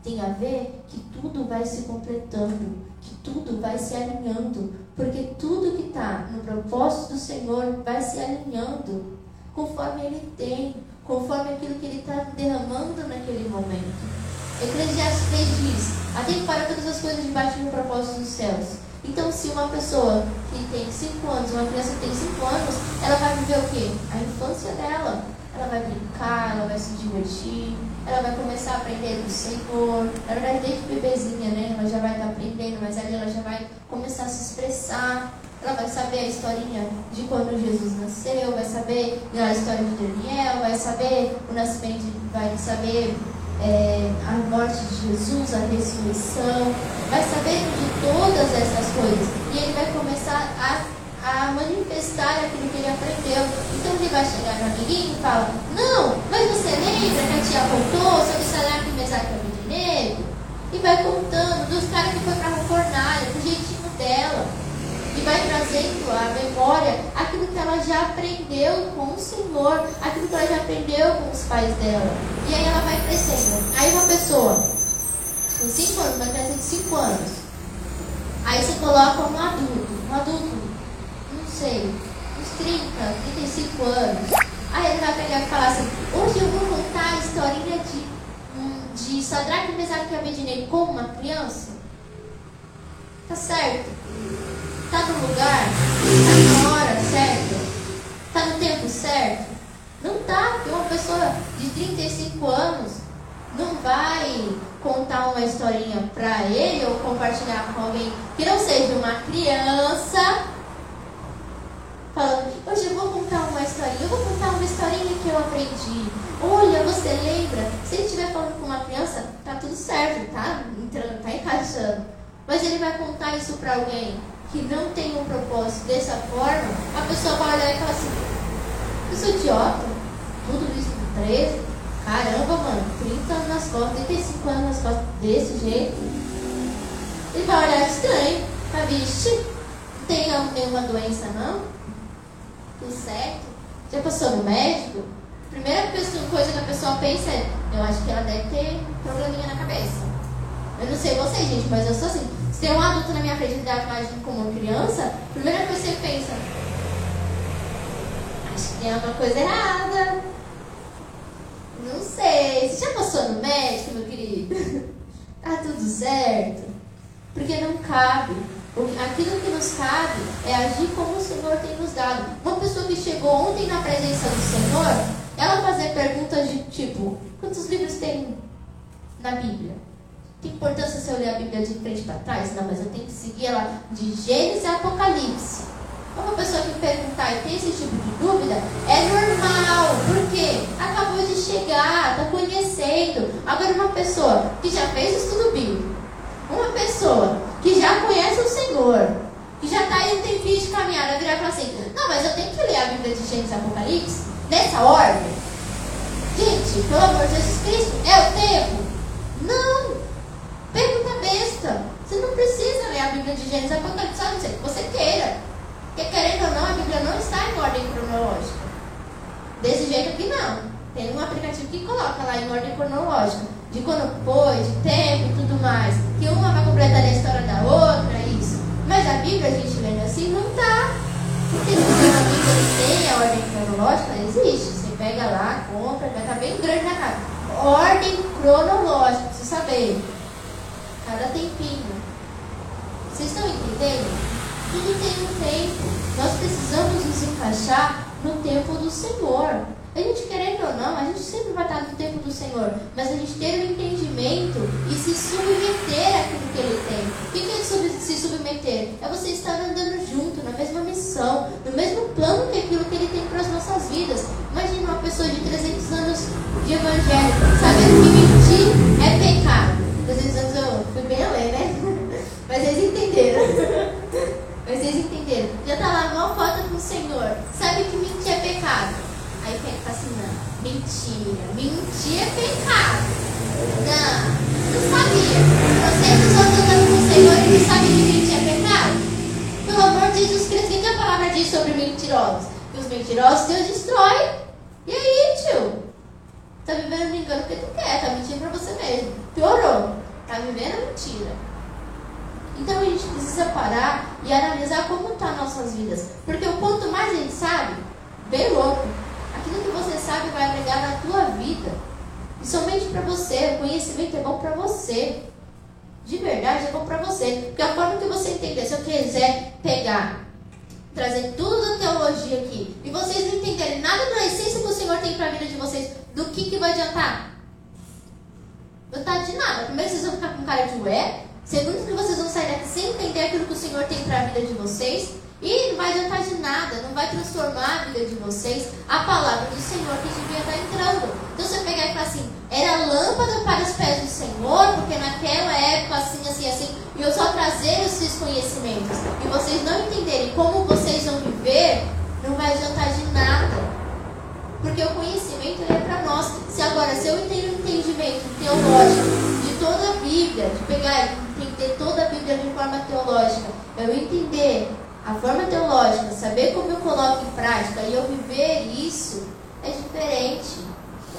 Tem a ver que tudo vai se completando, que tudo vai se alinhando, porque tudo que está no propósito do Senhor vai se alinhando conforme Ele tem conforme aquilo que ele está derramando naquele momento. Eclesiastes 3 diz: Atente para todas as coisas debaixo do propósito dos céus. Então, se uma pessoa que tem 5 anos, uma criança que tem 5 anos, ela vai viver o quê? A infância dela. Ela vai brincar, ela vai se divertir, ela vai começar a aprender do Senhor. Na verdade, desde bebezinha, né? Ela já vai estar aprendendo, mas ali ela já vai começar a se expressar. Ela vai saber a historinha de quando Jesus nasceu, vai saber a história de Daniel, vai saber o nascimento, vai saber é, a morte de Jesus, a ressurreição, vai saber de todas essas coisas. E ele vai começar a, a manifestar aquilo que ele aprendeu. Então ele vai chegar no amiguinho e fala, não, mas você lembra que a tia contou sobre Sadraque, Mesaque e Abednego? E vai contando dos caras que foi para a fornalha, do jeitinho dela. E vai trazendo à memória aquilo que ela já aprendeu com o Senhor, aquilo que ela já aprendeu com os pais dela. E aí ela vai crescendo. Aí uma pessoa, com 5 anos, vai crescendo 5 anos. Aí você coloca um adulto, um adulto, não sei, uns 30, 35 anos. Aí ele vai pegar e falar assim, hoje eu vou contar a historinha de, de Sadraque, Mesaque e Abednego como uma criança. Tá certo? Tá no lugar? Tá na hora certa? Tá no tempo certo? Não tá, porque uma pessoa de 35 anos não vai contar uma historinha para ele ou compartilhar com alguém que não seja uma criança, falando, hoje eu vou contar uma historinha, eu vou contar uma historinha que eu aprendi. Olha, você lembra? Se ele estiver falando com uma criança, tá tudo certo, tá entrando, tá encaixando. Mas ele vai contar isso para alguém que não tem um propósito dessa forma, a pessoa vai olhar e falar assim, eu sou idiota, tudo isso com 13, caramba, mano, 30 anos nas costas, 35 anos nas costas, desse jeito. Ele vai olhar estranho, vai, vixe, não tem nenhuma doença não? Tudo certo? Já passou no médico? Primeira coisa que a pessoa pensa é, eu acho que ela deve ter um probleminha na cabeça. Eu não sei você, gente, mas eu sou assim. Se tem um adulto na minha frente e dá imagem como uma criança, a primeira coisa que você pensa, acho que tem alguma coisa errada. Não sei. Você já passou no médico, meu querido? tá tudo certo? Porque não cabe. Aquilo que nos cabe é agir como o Senhor tem nos dado. Uma pessoa que chegou ontem na presença do Senhor, ela fazer perguntas de tipo: quantos livros tem na Bíblia? Que importância se eu ler a Bíblia de frente para trás? Não, mas eu tenho que seguir ela de Gênesis a Apocalipse. Uma pessoa que perguntar e tem esse tipo de dúvida é normal, porque acabou de chegar, está conhecendo. Agora, uma pessoa que já fez o estudo bíblico, uma pessoa que já conhece o Senhor, que já está aí um tempinho de caminhada, virar e falar assim: Não, mas eu tenho que ler a Bíblia de Gênesis e Apocalipse nessa ordem. Gente, pelo amor de Jesus Cristo, é o tempo? Não! Pergunta besta. Você não precisa ler a Bíblia de Gênesis Apocalipse, a não ser que você queira. Porque querendo ou não, a Bíblia não está em ordem cronológica. Desse jeito aqui não. Tem um aplicativo que coloca lá em ordem cronológica. De quando foi, de tempo e tudo mais. Que uma vai completar a história da outra, isso. Mas a Bíblia, a gente lendo assim, não está. Porque se a Bíblia tem a ordem cronológica, existe. Você pega lá, compra, vai estar tá bem grande na casa. Ordem cronológica, precisa saber cada tempinho. Vocês estão entendendo? Tudo tem um tempo. Nós precisamos nos encaixar no tempo do Senhor. A gente querendo ou não, a gente sempre vai estar no tempo do Senhor, mas a gente ter o um entendimento e se submeter àquilo que Ele tem. O que é se submeter? É você estar andando junto, na mesma missão, no mesmo plano que aquilo que Ele tem para as nossas vidas. Imagina uma pessoa de 300 anos de evangelho, sabendo que mentir é pecado. 300 anos eu fui bem além, né? Mas vocês entenderam. Mas vocês entenderam. Já tá lá mal foto com o Senhor. Sabe que mentir é pecado. Aí fala assim, não, mentira. Mentir é pecado. Não, não sabia. Vocês não estão andando com o Senhor e não sabem que mentir é pecado? Pelo amor de Jesus Cristo, o que a palavra diz sobre mentirosos? Que os mentirosos Deus destrói. E aí, tio? Tá vivendo engano porque tu quer, tá mentindo pra você mesmo. Piorou. Tá vivendo mentira. Então a gente precisa parar e analisar como estão tá nossas vidas. Porque o quanto mais a gente sabe, bem louco. Aquilo que você sabe vai agregar na tua vida. E somente para você. O conhecimento é bom para você. De verdade é bom para você. Porque a forma que você entender, se eu quiser pegar, trazer tudo da teologia aqui, e vocês não entenderem nada da essência que o Senhor tem para a vida de vocês, do que, que vai adiantar? Vontade tá de nada. Primeiro, vocês vão ficar com cara de ué. Segundo, que vocês vão sair daqui sem entender aquilo que o Senhor tem para a vida de vocês. E não vai adiantar de nada, não vai transformar a vida de vocês a palavra do Senhor que devia estar entrando. Então você pegar e falar assim, era lâmpada para os pés do Senhor, porque naquela época, assim, assim, assim, e eu só trazer esses conhecimentos, e vocês não entenderem como vocês vão viver, não vai adiantar de nada. Porque o conhecimento é para nós. Se agora, se eu tenho entendimento teológico de toda a Bíblia, de pegar e entender toda a Bíblia de forma teológica, eu entender a forma teológica, saber como eu coloco em prática e eu viver isso, é diferente.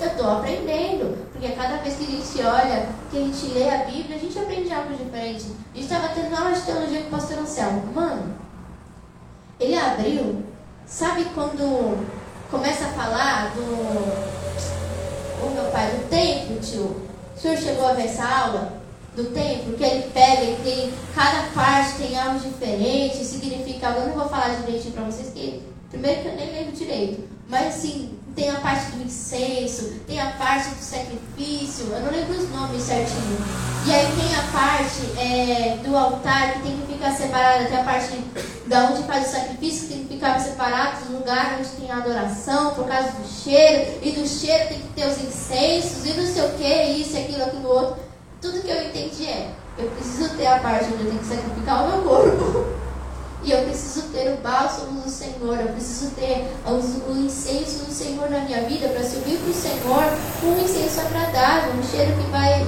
Eu estou aprendendo, porque cada vez que a gente olha, que a gente lê a Bíblia, a gente aprende algo diferente. A gente estava tendo aula de teologia com o pastor Anselmo. Mano, ele abriu, sabe quando começa a falar do. O meu pai, do templo, tio. O senhor chegou a ver essa aula? Do templo, que ele pega e tem. Cada parte tem algo diferente, significa algo. Eu não vou falar direitinho para vocês, que primeiro que eu nem lembro direito. Mas assim, tem a parte do incenso, tem a parte do sacrifício, eu não lembro os nomes certinho. E aí tem a parte é, do altar que tem que ficar separada, tem a parte da onde faz o sacrifício tem que ficar separado do lugar onde tem a adoração, por causa do cheiro, e do cheiro tem que ter os incensos, e não sei o que, isso, aquilo, aquilo outro. Tudo que eu entendi é, eu preciso ter a parte onde eu tenho que sacrificar o meu corpo. E eu preciso ter o bálsamo do Senhor, eu preciso ter o incenso do Senhor na minha vida para subir para o Senhor um incenso agradável, um cheiro que vai,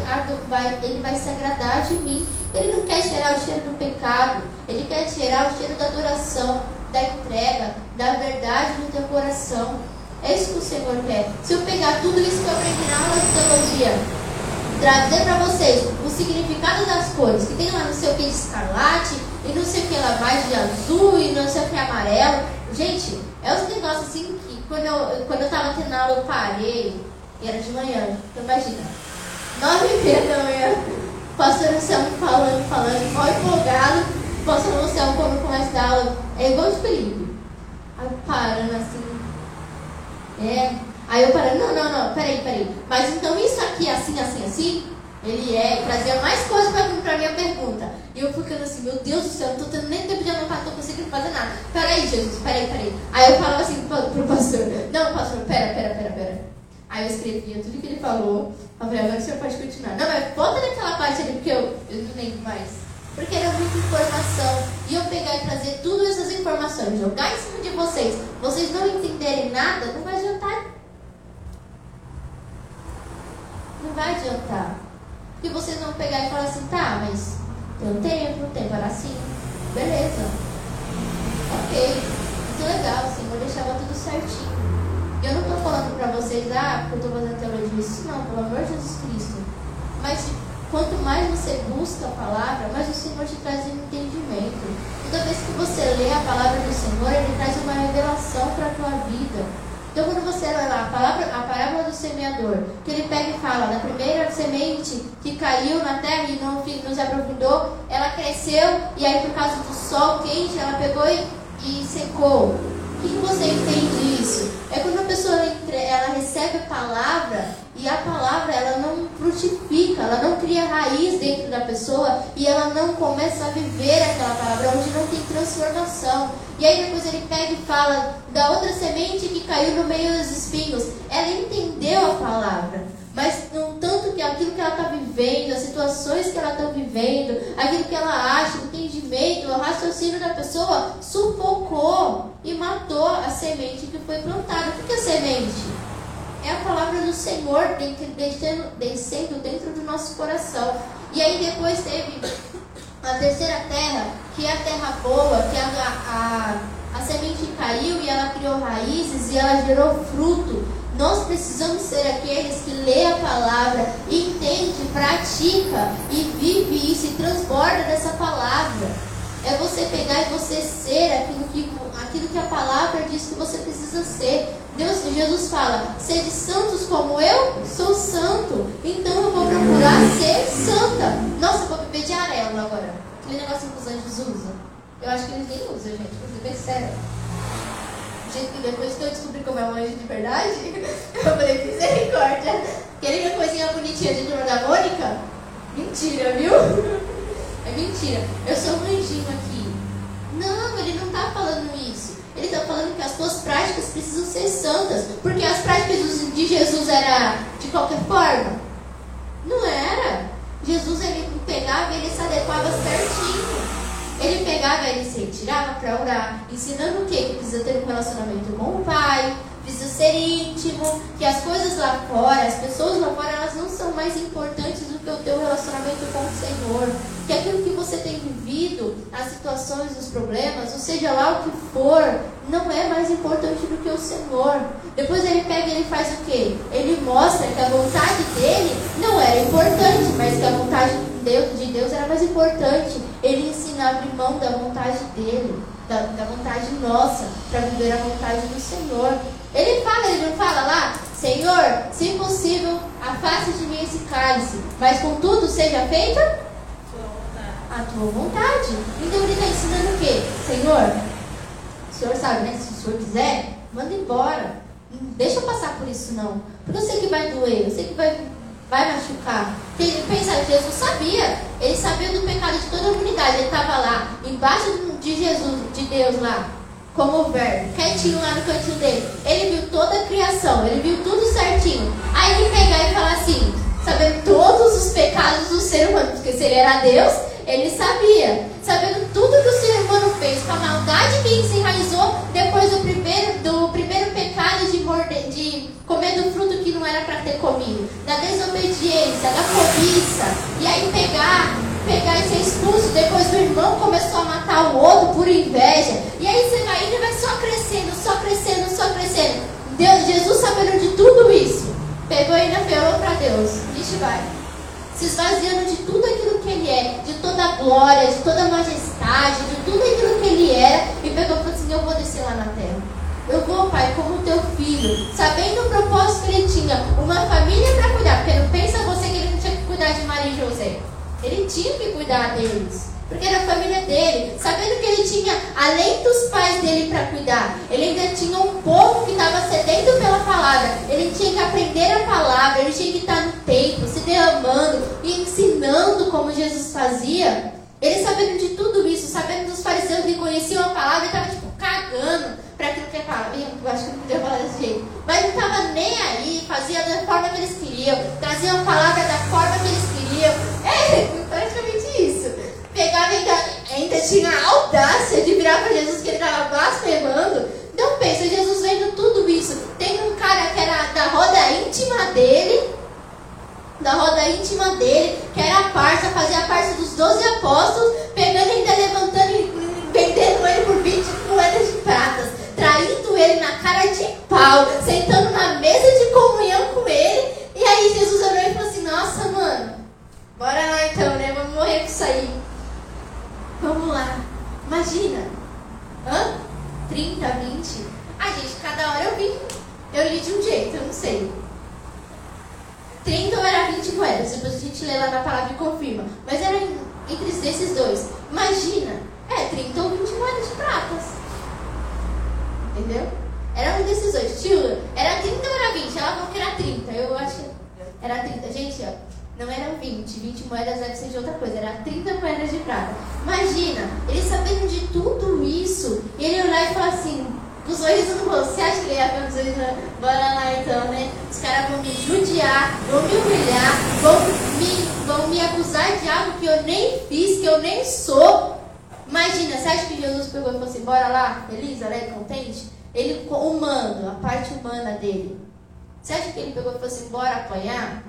vai, ele vai se agradar de mim. Ele não quer cheirar o cheiro do pecado, ele quer cheirar o cheiro da adoração, da entrega, da verdade no teu coração. É isso que o Senhor quer. Se eu pegar tudo isso que eu aprendi na aula de teologia, trazer para vocês o significado das cores, que tem lá no seu que de escarlate, e não sei o que ela vai de azul e não sei o que amarelo. Gente, é os negócios assim que quando eu, quando eu tava tendo aula eu parei, e era de manhã, então imagina, nove e meia da manhã, pastor Luciano falando, falando, mal empolgado, pastor Luciano quando começa a dar aula, é igual de perigo. Aí parando assim, é, aí eu parando, não, não, não, peraí, peraí, mas então isso aqui assim, assim, assim, ele é, trazia mais coisas para a minha pergunta. E eu ficando assim, meu Deus do céu, não tô tendo nem tempo de anotar, tô conseguindo fazer nada. Peraí, Jesus, peraí, peraí. Aí eu falava assim pro, pro pastor, não, pastor, pera, pera, pera, pera. Aí eu escrevia tudo que ele falou. Eu falei, agora o senhor pode continuar. Não, mas volta naquela parte ali, porque eu, eu não lembro mais. Porque era muita informação. E eu pegar e trazer todas essas informações, jogar em cima de vocês, vocês não entenderem nada, não vai adiantar. Não vai adiantar. E vocês vão pegar e falar assim, tá, mas tem um tempo, o tempo era assim. Beleza. Ok. Muito legal, o Senhor deixava tudo certinho. Eu não estou falando para vocês, ah, porque eu estou fazendo teologia disso. Não, pelo amor de Jesus Cristo. Mas quanto mais você busca a palavra, mais o Senhor te traz um entendimento. Toda vez que você lê a palavra do Senhor, Ele traz uma revelação para a tua vida. Então, quando você lê lá a, palavra, a parábola do semeador, que ele pega e fala da primeira semente que caiu na terra e não, não se aprofundou, ela cresceu e aí, por causa do sol quente, ela pegou e, e secou. O que, você entende isso? É quando a pessoa ela recebe a palavra e a palavra ela não frutifica, ela não cria raiz dentro da pessoa e ela não começa a viver aquela palavra, onde não tem transformação. E aí depois ele pega e fala da outra semente que caiu no meio dos espinhos. Ela entendeu a palavra, mas não tanto que aquilo que ela está vivendo, as situações que ela está vivendo, aquilo que ela acha, o entendimento, o raciocínio da pessoa sufocou e matou a semente que foi plantada. O que é semente? é a palavra do Senhor descendo, dentro do nosso coração. E aí depois teve a terceira terra, que é a terra boa, que a, a, a semente caiu e ela criou raízes e ela gerou fruto. Nós precisamos ser aqueles que lê a palavra, entende, pratica e vive isso e transborda dessa palavra. É você pegar e você ser aquilo que, aquilo que a palavra diz que você precisa ser. Deus, Jesus fala, sede santos como eu sou santo. Então eu vou procurar ser santa. Nossa, eu vou beber de arelo agora. Aquele negócio que os anjos usam. Eu acho que eles nem usam, gente, pra ser sério. Gente, depois que eu descobri como é um anjo de verdade, eu falei, misericórdia. Querem uma coisinha bonitinha de turma da Mônica? Mentira, viu? É mentira. Eu sou um anjinho aqui. Não, ele não está falando isso. Ele está falando que as suas práticas precisam ser santas. Porque as práticas de Jesus era de qualquer forma? Não era. Jesus ele pegava e ele se adequava certinho. Ele pegava, ele se retirava para orar, ensinando o quê? Que precisa ter um relacionamento com o Pai, precisa ser íntimo, que as coisas lá fora, as pessoas lá fora, elas não são mais importantes do que o teu relacionamento com o Senhor. Que aquilo que você tem vivido, as situações, os problemas, ou seja lá o que for, não é mais importante do que o Senhor. Depois ele pega e ele faz o quê? Ele mostra que a vontade dele não era importante, mas que a vontade de Deus, de Deus era mais importante. Ele ensina a abrir mão da vontade dele, da, da vontade nossa, para viver a vontade do Senhor. Ele fala, ele não fala lá, Senhor, se possível, afaste de mim esse cálice, mas contudo seja feita a tua vontade. Então ele está ensinando o quê? Senhor, o senhor sabe, né? Se o senhor quiser, manda embora. Não deixa eu passar por isso não. Porque eu sei que vai doer, eu sei que vai, vai machucar. Pensa, Jesus sabia, ele sabia do pecado de toda a humanidade. Ele estava lá, embaixo de Jesus, de Deus lá, como verbo, quietinho lá no cantinho dele. Ele viu toda a criação, ele viu tudo certinho. Aí ele pegar e falar assim, sabendo todos os pecados do ser humano, porque se ele era Deus, ele sabia. Sabendo tudo que o ser humano fez, com a maldade que se enraizou depois do primeiro, do primeiro pecado de, morde, de comer do fruto que não era para ter comido, da desobediência, da cobiça, e aí pegar pegar e ser expulso. Depois o irmão começou a matar o outro por inveja. E aí você vai indo vai só crescendo, só crescendo, só crescendo. Deus, Jesus sabendo de tudo isso, pegou e ainda falou para Deus. Vixe, vai. Se esvaziando de tudo aquilo que ele é, de toda a glória, de toda a majestade, de tudo aquilo que ele era, e pegou e falou assim: Eu vou descer lá na terra. Eu vou, pai, como teu filho, sabendo o propósito que ele tinha, uma família para cuidar. Porque não pensa você que ele não tinha que cuidar de Maria e José. Ele tinha que cuidar deles. Porque era a família dele. Sabendo que ele tinha, além dos pais dele para cuidar, ele ainda tinha um povo que estava sedento pela palavra. Ele tinha que aprender a palavra, ele Jesus fazia. Ele sabendo de tudo isso, sabendo dos fariseus que conheciam a palavra, ele estava tipo cagando para aquilo que é palavra. Eu acho que não podia falar desse jeito. Mas não estava nem aí, fazia da forma que eles queriam, traziam a palavra da forma que eles queriam. É, praticamente isso. Pegava ainda, ainda tinha a audácia de virar para Jesus que ele estava blasfemando. Então pensa, Jesus vendo tudo isso. Tem um cara que era da roda íntima dele, da roda íntima dele, que era a parça, fazia parte dos doze apóstolos, pegando ainda levantando e vendendo ele por 20 moedas de pratas, traindo ele na cara de pau, sentando na mesa de comunhão com ele. E aí Jesus olhou e falou assim: Nossa, mano, bora lá então, né? Vamos morrer com isso aí. Vamos lá. Imagina. Hã? 30, 20. Ah, gente, cada hora eu vi. Eu li de um jeito, eu não sei. 30 ou era 20 moedas, depois a gente lê lá na palavra e confirma. Mas era entre esses dois. Imagina, é 30 ou 20 moedas de pratas. Entendeu? Era um desses dois. Tio, era 30 ou era 20? Ela falou que era 30. Eu acho que era 30. Gente, ó, não eram 20. 20 moedas deve ser de outra coisa. Era 30 moedas de prata. Imagina, ele sabendo de tudo isso, ele olhar e falar assim, os sorriso no rosto. Você acha que ele ia ver um sorriso Bora lá então, né? Os caras vão me judiar, vão me humilhar, vão me, vão me acusar de algo que eu nem fiz, que eu nem sou. Imagina, você acha que Jesus pegou e falou assim, bora lá, feliz, alegre, contente? Ele, humano, a parte humana dele. Você acha que ele pegou e falou assim, bora apanhar?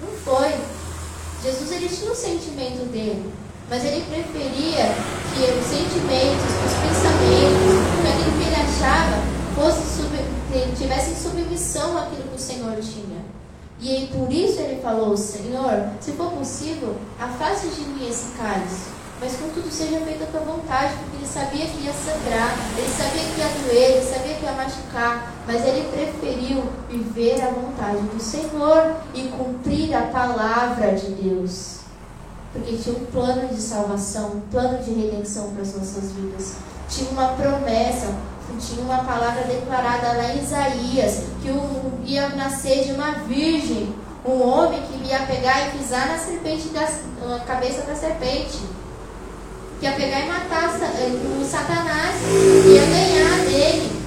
Não foi. Jesus, ele tinha um sentimento dele. Mas ele preferia que os sentimentos, os pensamentos, aquilo que ele achava, fosse sub, submissão àquilo que o Senhor tinha. E por isso ele falou, Senhor, se for possível, afaste de mim esse cálice mas contudo seja feita a tua vontade, porque ele sabia que ia sangrar, ele sabia que ia doer, ele sabia que ia machucar, mas ele preferiu viver a vontade do Senhor e cumprir a palavra de Deus. Porque tinha um plano de salvação, um plano de redenção para as nossas vidas. Tinha uma promessa, tinha uma palavra declarada lá em Isaías, que ia nascer de uma virgem, um homem que ia pegar e pisar na serpente da na cabeça da serpente que ia pegar e matar o Satanás, ia ganhar dele.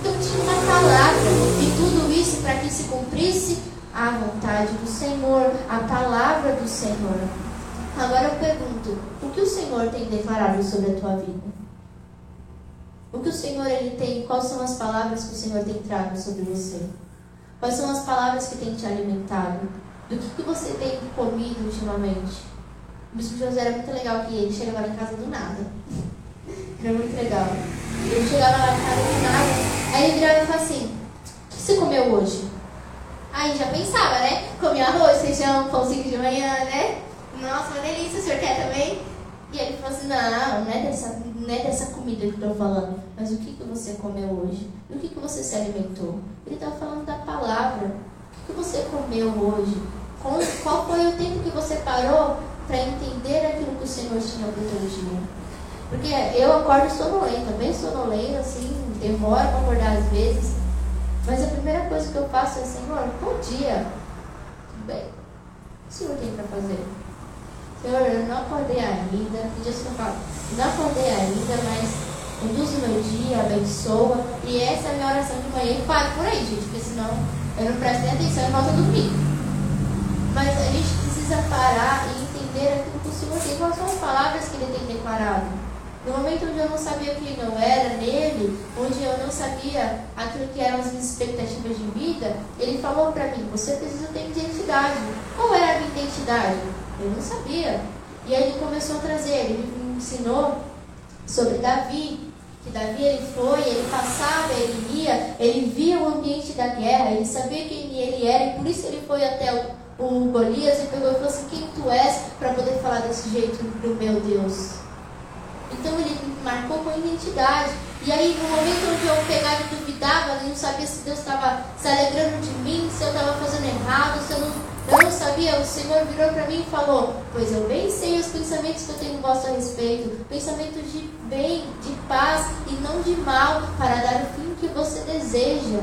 Então tinha uma palavra, e tudo isso para que se cumprisse a vontade do Senhor, a palavra do Senhor. Agora eu pergunto: o que o Senhor tem declarado sobre a tua vida? O que o Senhor ele tem, quais são as palavras que o Senhor tem trago sobre você? Quais são as palavras que tem te alimentado? Do que, que você tem comido ultimamente? O bispo José era muito legal que ele chegava lá em casa do nada. Era muito legal. Ele chegava lá em casa do nada, aí ele virava e falava assim, o que você comeu hoje? Aí já pensava, né? Comia arroz, feijão, pãozinho de manhã, né? Nossa, uma delícia, o senhor quer também? E ele falou assim, não, não é dessa, não é dessa comida que eu estou falando, mas o que, que você comeu hoje? Do que, que você se alimentou? Ele estava falando da palavra. O que, que você comeu hoje? Qual, qual foi o tempo que você parou para entender aquilo que o Senhor tinha para teu dia? Porque eu acordo sonolenta, bem sonolenta, assim, demora para acordar às vezes. Mas a primeira coisa que eu faço é, Senhor, bom dia. Tudo bem. O Senhor tem para fazer? Senhor, eu não acordei ainda. Falo, não acordei ainda, mas conduz o meu dia, abençoa. E essa é a minha oração de manhã. E pare por aí, gente, porque senão eu não presto nem atenção e volto a dormir. Mas a gente precisa parar e entender aquilo que o Senhor tem. Quais são as palavras que Ele tem declarado? No momento onde eu não sabia quem não era nele, onde eu não sabia aquilo que eram as minhas expectativas de vida, ele falou para mim: você precisa ter identidade. Qual era a minha identidade? Eu não sabia. E aí ele começou a trazer, ele me ensinou sobre Davi, que Davi ele foi, ele passava, ele ia, ele via o ambiente da guerra, ele sabia quem ele era e por isso ele foi até o, o Golias e pegou e falou assim: Quem tu és para poder falar desse jeito do meu Deus? Então ele marcou com identidade. E aí, no momento onde eu pegava e duvidava, eu não sabia se Deus estava se alegrando de mim, se eu estava fazendo errado, se eu não, eu não sabia, o Senhor virou para mim e falou: Pois eu bem sei os pensamentos que eu tenho vosso a respeito, pensamentos de bem, de paz e não de mal, para dar o fim que você deseja.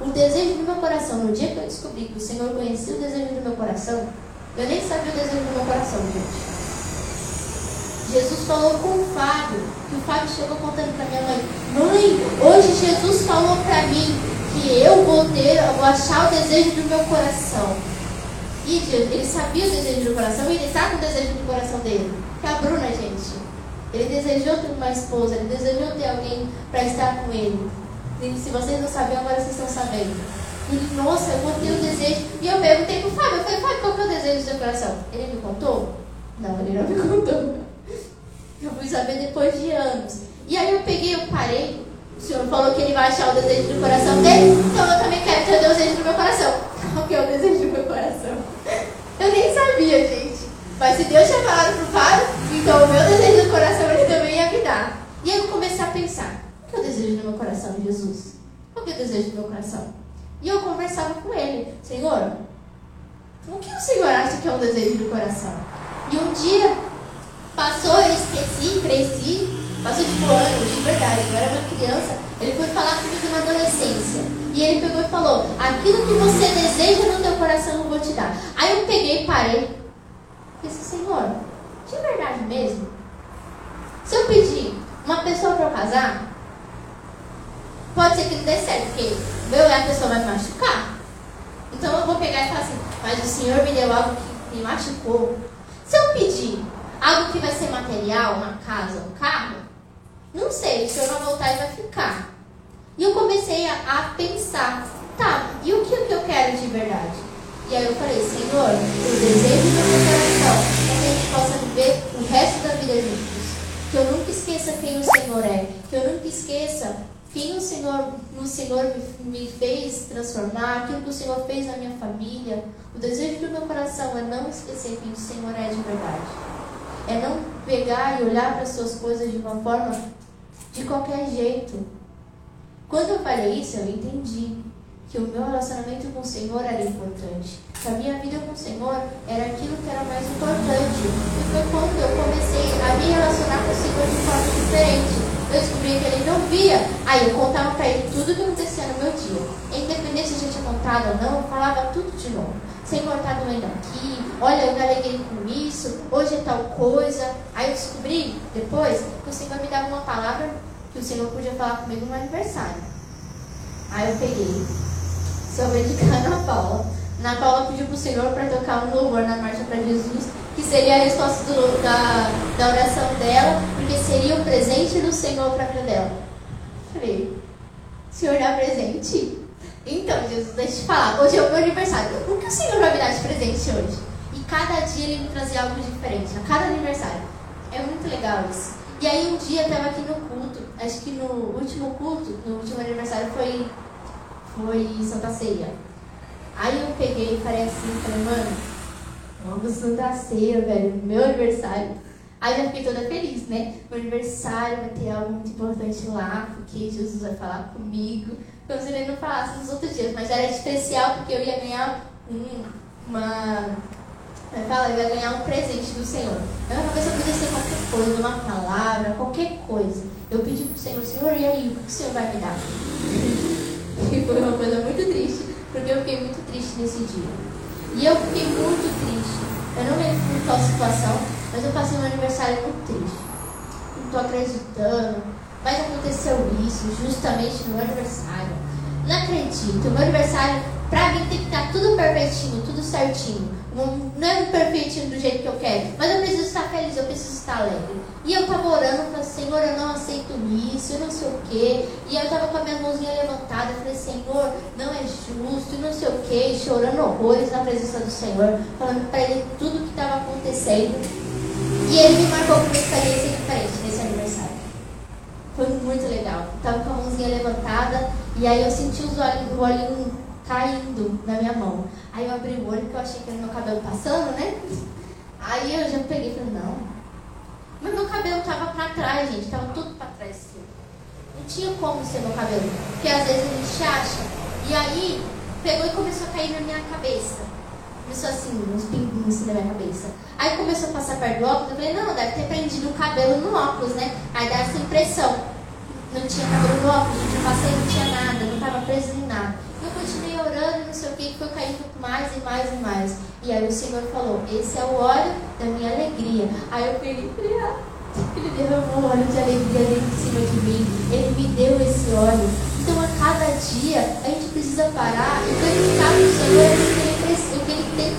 O desejo do meu coração, no dia que eu descobri que o Senhor conhecia o desejo do meu coração, eu nem sabia o desejo do meu coração, gente. Jesus falou com o Fábio, que o Fábio chegou contando para minha mãe: Mãe, hoje Jesus falou para mim que eu vou ter, eu vou achar o desejo do meu coração. E ele sabia o desejo do coração e ele com o desejo do coração dele. Que é a Bruna, gente. Ele desejou ter uma esposa, ele desejou ter alguém para estar com ele. E se vocês não sabiam, agora vocês estão sabendo. Ele, nossa, eu vou ter um desejo. E eu perguntei pro Fábio, eu falei, Fábio, qual que é o desejo do seu coração? Ele me contou? Não, ele não me contou. Eu fui saber depois de anos. E aí eu peguei, eu parei. O Senhor falou que ele vai achar o desejo do coração dele, então eu também quero ter o desejo do meu coração. Qual que é o desejo do meu coração? Eu nem sabia, gente. Mas se Deus tinha falado pro Fábio, então o meu desejo do coração ele também ia me dar. E aí eu comecei a pensar, o que é o desejo do meu coração, Jesus? Qual que é o desejo do meu coração? E eu conversava com ele, Senhor, o que o Senhor acha que é um desejo do coração? E um dia Passou, eu esqueci, cresci, passou tipo anos, de verdade, eu era uma criança. Ele foi falar comigo na adolescência. E ele pegou e falou: Aquilo que você deseja no teu coração eu vou te dar. Aí eu peguei e parei. Disse, Senhor, de verdade mesmo? Se eu pedir uma pessoa para eu casar, pode ser que não dê certo, porque meu a pessoa vai me machucar. Então eu vou pegar e falar assim: Mas o Senhor me deu algo que me machucou. Se eu pedir Algo que vai ser material, uma casa, um carro? Não sei, o senhor vai voltar e vai ficar. E eu comecei a, a pensar, tá, e o que, que eu quero de verdade? E aí eu falei, Senhor, o desejo do meu coração é que a gente possa viver o resto da vida juntos. Que eu nunca esqueça quem o Senhor é. Que eu nunca esqueça quem o Senhor, o Senhor me, me fez transformar, aquilo que o Senhor fez na minha família. O desejo do meu coração é não esquecer quem o Senhor é de verdade é não pegar e olhar para as suas coisas de uma forma de qualquer jeito. Quando eu falei isso, eu entendi que o meu relacionamento com o Senhor era importante. Que a minha vida com o Senhor era aquilo que era mais importante. E foi quando eu comecei a me relacionar com o Senhor de forma diferente. Eu descobri que ele não via. Aí eu contava para ele tudo o que acontecia no meu dia. Independente se a gente tinha contado ou não, eu falava tudo de novo. Senhor, está doendo aqui, olha, eu me com isso, hoje é tal coisa. Aí eu descobri depois que o Senhor me dava uma palavra que o Senhor podia falar comigo no aniversário. Aí eu peguei, dedicar a Ana Paula. Ana Paula pediu para o Senhor para tocar um louvor na marcha para Jesus, que seria a resposta do, da, da oração dela, porque seria o presente do Senhor para a dela. Falei, senhor dá presente? Então, Jesus, deixa eu te falar. Hoje é o meu aniversário. O que o senhor vai me dar de presente hoje? E cada dia ele me trazia algo diferente, a cada aniversário. É muito legal isso. E aí um dia eu tava aqui no culto, acho que no último culto, no último aniversário foi, foi Santa Ceia. Aí eu peguei e falei assim, falei, mano, vamos Santa Ceia, velho, meu aniversário. Aí já fiquei toda feliz, né? Meu aniversário vai ter algo muito importante lá, porque Jesus vai falar comigo. Como se ele não falasse nos outros dias, mas era especial porque eu ia ganhar um, uma. Vai falar, eu ia ganhar um presente do Senhor. Na minha cabeça podia ser qualquer coisa, uma palavra, qualquer coisa. Eu pedi pro Senhor, Senhor, e aí, o que o Senhor vai me dar? E foi uma coisa muito triste, porque eu fiquei muito triste nesse dia. E eu fiquei muito triste. Eu não lembro por qual situação, mas eu passei um aniversário muito triste. Não estou acreditando. Mas aconteceu isso justamente no meu aniversário. Não acredito. Meu aniversário, pra mim, tem que estar tudo perfeitinho, tudo certinho. Não é perfeitinho do jeito que eu quero, mas eu preciso estar feliz, eu preciso estar alegre. E eu estava orando, falei, Senhor, eu não aceito isso, eu não sei o quê. E eu estava com a minha mãozinha levantada, falei, Senhor, não é justo, não sei o quê, chorando horrores na presença do Senhor, falando para ele tudo o que estava acontecendo. E ele me marcou com uma experiência diferente nesse aniversário. Foi muito legal. Estava com a mãozinha levantada e aí eu senti os olhos, o olhinho caindo na minha mão. Aí eu abri o olho que eu achei que era meu cabelo passando, né? Aí eu já peguei e falei, não. Mas meu cabelo estava para trás, gente. Estava tudo para trás. Assim. Não tinha como ser meu cabelo. Porque às vezes a gente acha. E aí pegou e começou a cair na minha cabeça. Começou assim, uns pinguinhos assim na minha cabeça. Aí começou a passar perto do óculos, eu falei, não, deve ter prendido o cabelo no óculos, né? Aí dá essa impressão. Não tinha cabelo no óculos, eu passei, não tinha nada, não estava preso em nada. Eu continuei orando, não sei o que, foi caindo mais e mais e mais. E aí o Senhor falou, esse é o óleo da minha alegria. Aí eu peguei e falei, ah, ele derramou óleo de alegria dentro em cima de mim. Ele me deu esse óleo. Então a cada dia a gente precisa parar e verificar no Senhor o que Ele, o ele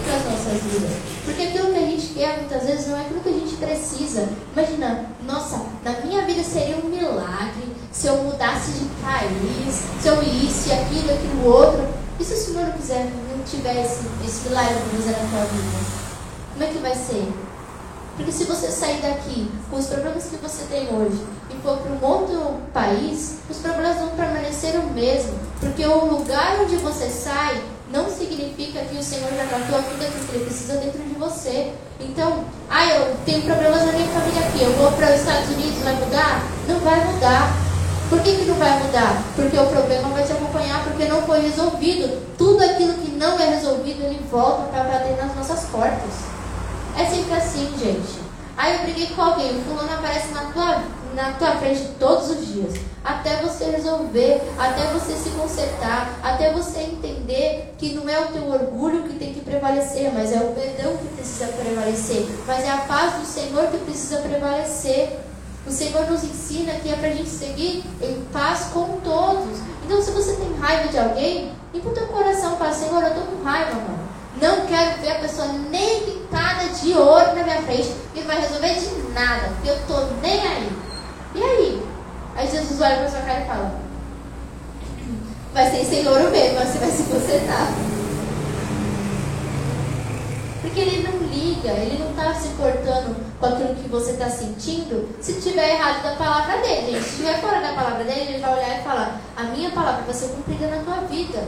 para as nossas vidas. Porque aquilo que a gente quer muitas vezes não é aquilo que a gente precisa. Imagina, nossa, na minha vida seria um milagre se eu mudasse de país, se eu isso, aquilo, aquilo outro. E se o Senhor não quiser, não tiver esse, esse milagre de fazer na tua vida? Como é que vai ser? Porque se você sair daqui com os problemas que você tem hoje e for para um outro país, os problemas vão permanecer o mesmo. Porque o lugar onde você sai não significa que o Senhor já tratou aquilo que ele precisa dentro de você. Então, ah, eu tenho problemas na minha família aqui, eu vou para os Estados Unidos, vai mudar? Não vai mudar. Por que, que não vai mudar? Porque o problema vai te acompanhar, porque não foi resolvido. Tudo aquilo que não é resolvido, ele volta para bater nas nossas portas. É sempre assim, gente. Aí eu briguei com alguém, o fulano aparece na tua, na tua frente todos os dias. Até você resolver, até você se consertar, até você entender que não é o teu orgulho que tem que prevalecer, mas é o perdão que precisa prevalecer. Mas é a paz do Senhor que precisa prevalecer. O Senhor nos ensina que é para gente seguir em paz com todos. Então, se você tem raiva de alguém, e o teu coração fala, Senhor, eu estou com raiva, mano. Não quero ver a pessoa nem pintada de ouro na minha frente e vai resolver de nada, eu tô nem aí. E aí? Aí Jesus olha para sua cara e fala: Vai ser sem ouro mesmo, você vai se consertar. Porque ele não liga, ele não está se cortando com aquilo que você está sentindo se tiver errado da palavra dele. Gente. Se estiver fora da palavra dele, ele vai olhar e falar: A minha palavra vai ser cumprida na tua vida.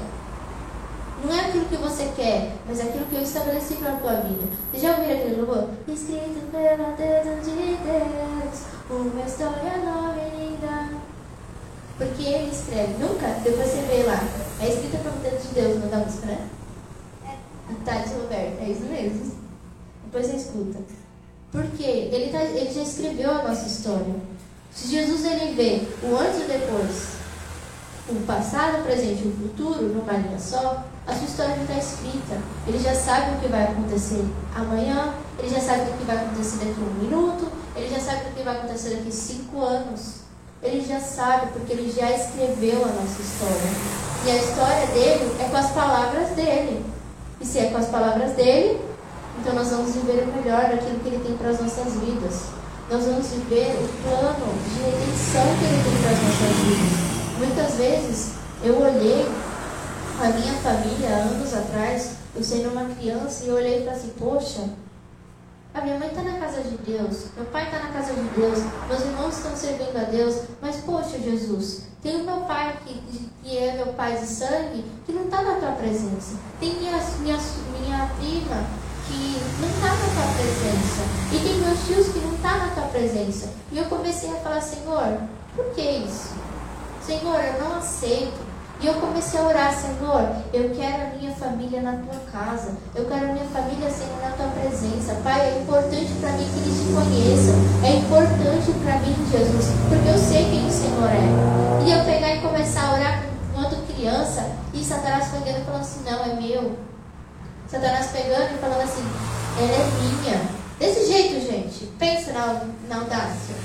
Não é aquilo que você quer, mas é aquilo que eu estabeleci para a tua vida. Você já ouviu aquele louvor? Escrito pela dedo de Deus, uma história nova e linda. Porque ele escreve, nunca? Depois você vê lá. É escrito pelo dedo de Deus, não da música, né? É. Tati Roberto, é isso mesmo. Depois você escuta. Porque ele, tá, ele já escreveu a nossa história. Se Jesus ele vê o antes e o depois, o passado, o presente e o futuro numa linha só, a sua história já está escrita. Ele já sabe o que vai acontecer amanhã, ele já sabe o que vai acontecer daqui a um minuto, ele já sabe o que vai acontecer daqui a cinco anos. Ele já sabe, porque ele já escreveu a nossa história. E a história dele é com as palavras dele. E se é com as palavras dele, então nós vamos viver o melhor daquilo que ele tem para as nossas vidas. Nós vamos viver o plano de redenção que ele tem para as nossas vidas. Muitas vezes eu olhei a minha família anos atrás, eu sendo uma criança, e olhei falei assim, poxa, a minha mãe está na casa de Deus, meu pai está na casa de Deus, meus irmãos estão servindo a Deus, mas poxa Jesus, tem o meu pai que, que é meu pai de sangue que não está na tua presença. Tem minha, minha, minha prima que não está na tua presença. E tem meus tios que não estão tá na tua presença. E eu comecei a falar, Senhor, por que isso? Senhor, eu não aceito. E eu comecei a orar, Senhor, eu quero a minha família na tua casa. Eu quero a minha família, Senhor, na tua presença. Pai, é importante para mim que eles te conheçam. É importante para mim, Jesus, porque eu sei quem o Senhor é. E eu pegar e começar a orar enquanto criança, e Satanás pegando e falando assim: não, é meu. Satanás pegando e falando assim: ela é minha. Desse jeito, gente. Pensa na, na audácia.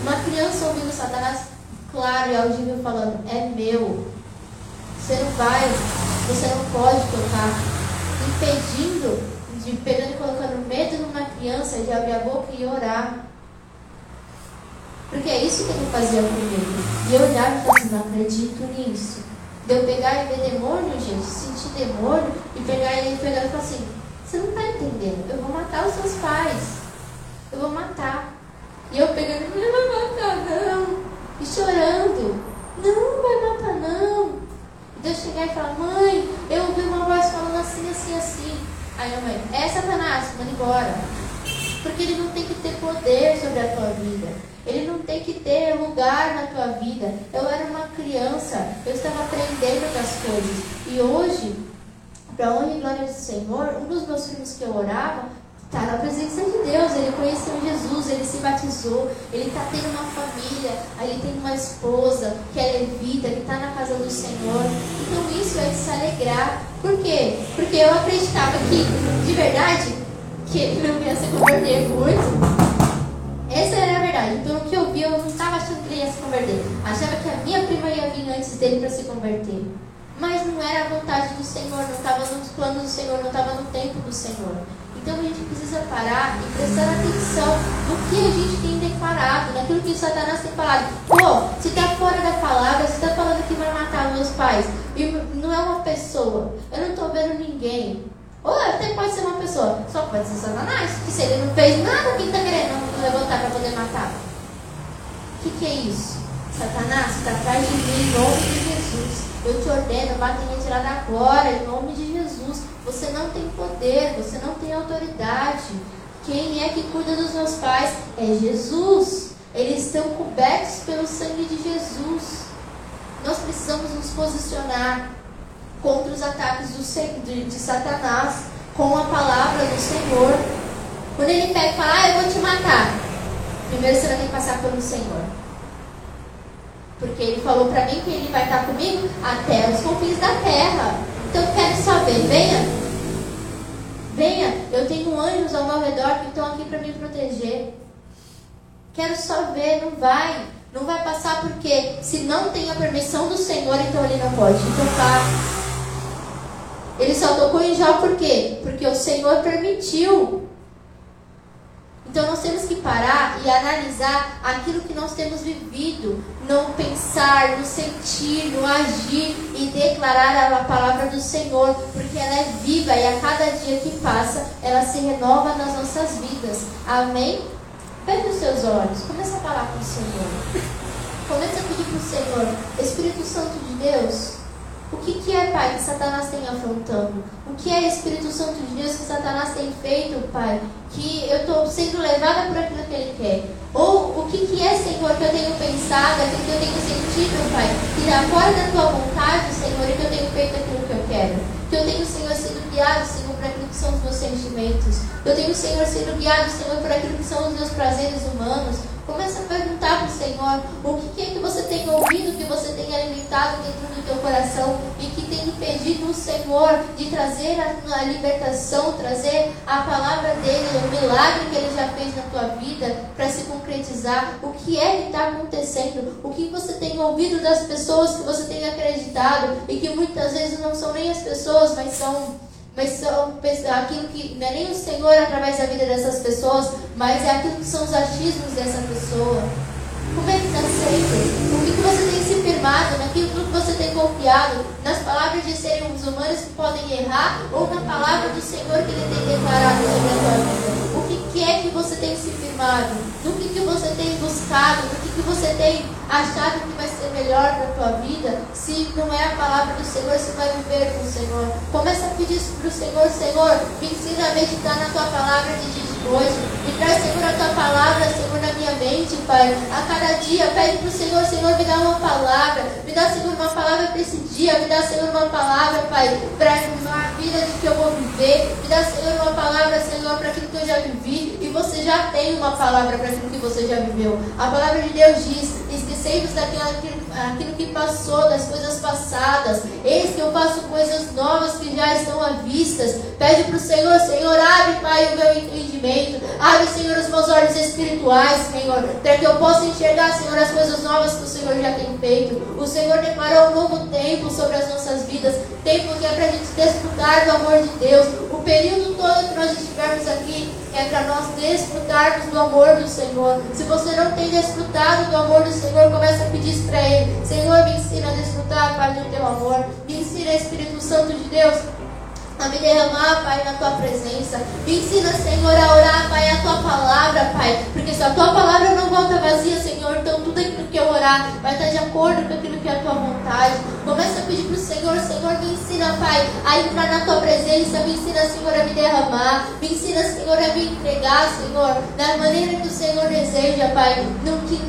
Uma criança ouvindo Satanás claro e audível falando: é meu. Você não vai, você não pode tocar, impedindo, de pegando e colocando medo numa criança de abrir a boca e orar. Porque é isso que ele fazia comigo. E eu olhava e falava assim, não acredito nisso. De eu pegar e ver demônio, gente, sentir demônio, e pegar e pegar e falar assim, você não está entendendo, eu vou matar os seus pais. Eu vou matar. E eu pegando, não vai matar não. E chorando. Não, vai matar não. Deus chegar e falar, mãe, eu ouvi uma voz falando assim, assim, assim. Aí a mãe, é Satanás, manda embora. Porque ele não tem que ter poder sobre a tua vida. Ele não tem que ter lugar na tua vida. Eu era uma criança, eu estava aprendendo das coisas. E hoje, para honra e glória do Senhor, um dos meus filhos que eu orava está na presença de Deus. Ele conheceu Jesus, ele se batizou, ele está tendo uma família, ele tem uma esposa que é levita, que está na casa do Senhor. Então isso é de se alegrar. Por quê? Porque eu acreditava que, de verdade, que ele não ia se converter muito. Essa era a verdade. Então, o que eu vi, eu não estava achando que ele ia se converter. Achava que a minha prima ia vir antes dele para se converter. Mas não era a vontade do Senhor, não estava nos planos do Senhor, não estava no tempo do Senhor. Então a gente precisa parar e prestar atenção no que a gente tem declarado, naquilo que Satanás tem falado. Pô, se está fora da palavra, se está falando que vai matar meus pais, e não é uma pessoa, eu não estou vendo ninguém. Ou até pode ser uma pessoa, só pode ser Satanás, que se ele não fez nada, quem está querendo levantar para poder matar? O que, que é isso? Satanás está atrás de mim em nome de Jesus. Eu te ordeno, bate em retirada agora, em nome de Jesus. Você não tem poder, você não tem autoridade. Quem é que cuida dos meus pais? É Jesus. Eles estão cobertos pelo sangue de Jesus. Nós precisamos nos posicionar contra os ataques do, de, de Satanás com a palavra do Senhor. Quando ele pega e fala, ah, eu vou te matar. Primeiro você vai ter que passar pelo Senhor. Porque ele falou para mim que ele vai estar comigo até os confins da terra. Então eu quero saber, venha. Venha, eu tenho anjos ao meu redor que estão aqui para me proteger. Quero só ver, não vai. Não vai passar porque se não tem a permissão do Senhor, então ele não pode tocar. Ele só tocou em Jó por quê? Porque o Senhor permitiu. Então nós temos que parar e analisar aquilo que nós temos vivido, não pensar, no sentir, no agir e declarar a palavra do Senhor, porque ela é viva e a cada dia que passa ela se renova nas nossas vidas. Amém? Feche os seus olhos, comece a falar com o Senhor. Comece a pedir para o Senhor, Espírito Santo de Deus. O que, que é, Pai, que Satanás tem afrontando? O que é Espírito Santo de Deus que Satanás tem feito, Pai? Que eu estou sendo levada por aquilo que ele quer. Ou o que, que é, Senhor, que eu tenho pensado, aquilo que eu tenho sentido, Pai? Que dá fora da tua vontade, Senhor, e que eu tenho feito aquilo que eu quero. Que eu tenho, Senhor, sido guiado, Senhor, por aquilo que são os meus sentimentos. Eu tenho, Senhor, sido guiado, Senhor, por aquilo que são os meus prazeres humanos. Começa a perguntar para o Senhor o que é que você tem ouvido, que você tem alimentado dentro do teu coração e que tem impedido o Senhor de trazer a, a libertação, trazer a palavra dele, o milagre que ele já fez na tua vida para se concretizar. O que é que está acontecendo? O que você tem ouvido das pessoas que você tem acreditado e que muitas vezes não são nem as pessoas, mas são mas são aquilo que não é nem o Senhor através da vida dessas pessoas, mas é aquilo que são os achismos dessa pessoa. Como é que está sendo? O que você tem se firmado, naquilo que você tem confiado, nas palavras de seres humanos que podem errar ou na palavra do Senhor que Ele tem declarado sobre a tua vida. Que, é que você tem se firmado? No que, que você tem buscado? No que, que você tem achado que vai ser melhor para a tua vida? Se não é a palavra do Senhor, você vai viver com o Senhor. Começa a pedir para o Senhor, Senhor, me ensina a meditar na tua palavra de de Me traz, Senhor, a tua palavra, Senhor, na minha mente, Pai. A cada dia, pede para o Senhor, Senhor, me dá uma palavra. Me dá, Senhor, uma palavra para esse dia. Me dá, Senhor, uma palavra, Pai, para a vida de que eu vou viver. Me dá, Senhor, uma palavra, Senhor, para aquilo que eu já vivi. E você já tem uma palavra para aquilo que você já viveu. A palavra de Deus diz: esquecemos daquilo aquilo que passou, das coisas passadas. Eis que eu faço coisas novas que já estão à vista. Pede para o Senhor, Senhor, abre, Pai, o meu entendimento. Abre, Senhor, os meus olhos espirituais, Senhor, para que eu possa enxergar, Senhor, as coisas novas que o Senhor já tem feito. O Senhor declarou um novo tempo sobre as nossas vidas. Tempo que é para a gente desfrutar do amor de Deus. O período todo que nós estivermos aqui é para nós desfrutarmos do amor do Senhor. Se você não tem desfrutado do amor do Senhor, comece a pedir isso para Ele. Senhor, me ensina a desfrutar, Pai, do teu amor. Me ensina, Espírito Santo de Deus, a me derramar, Pai, na tua presença. Me ensina, Senhor, a orar, Pai, a tua palavra, Pai. Porque se a tua palavra não volta vazia, Senhor, então tudo aquilo eu orar vai estar de acordo com aquilo que é a tua vontade. Começa a pedir para o Senhor, Senhor, me ensina, Pai, a entrar na tua presença. Me ensina, Senhor, a me derramar. Me ensina, Senhor, a me entregar, Senhor, da maneira que o Senhor deseja, Pai. No que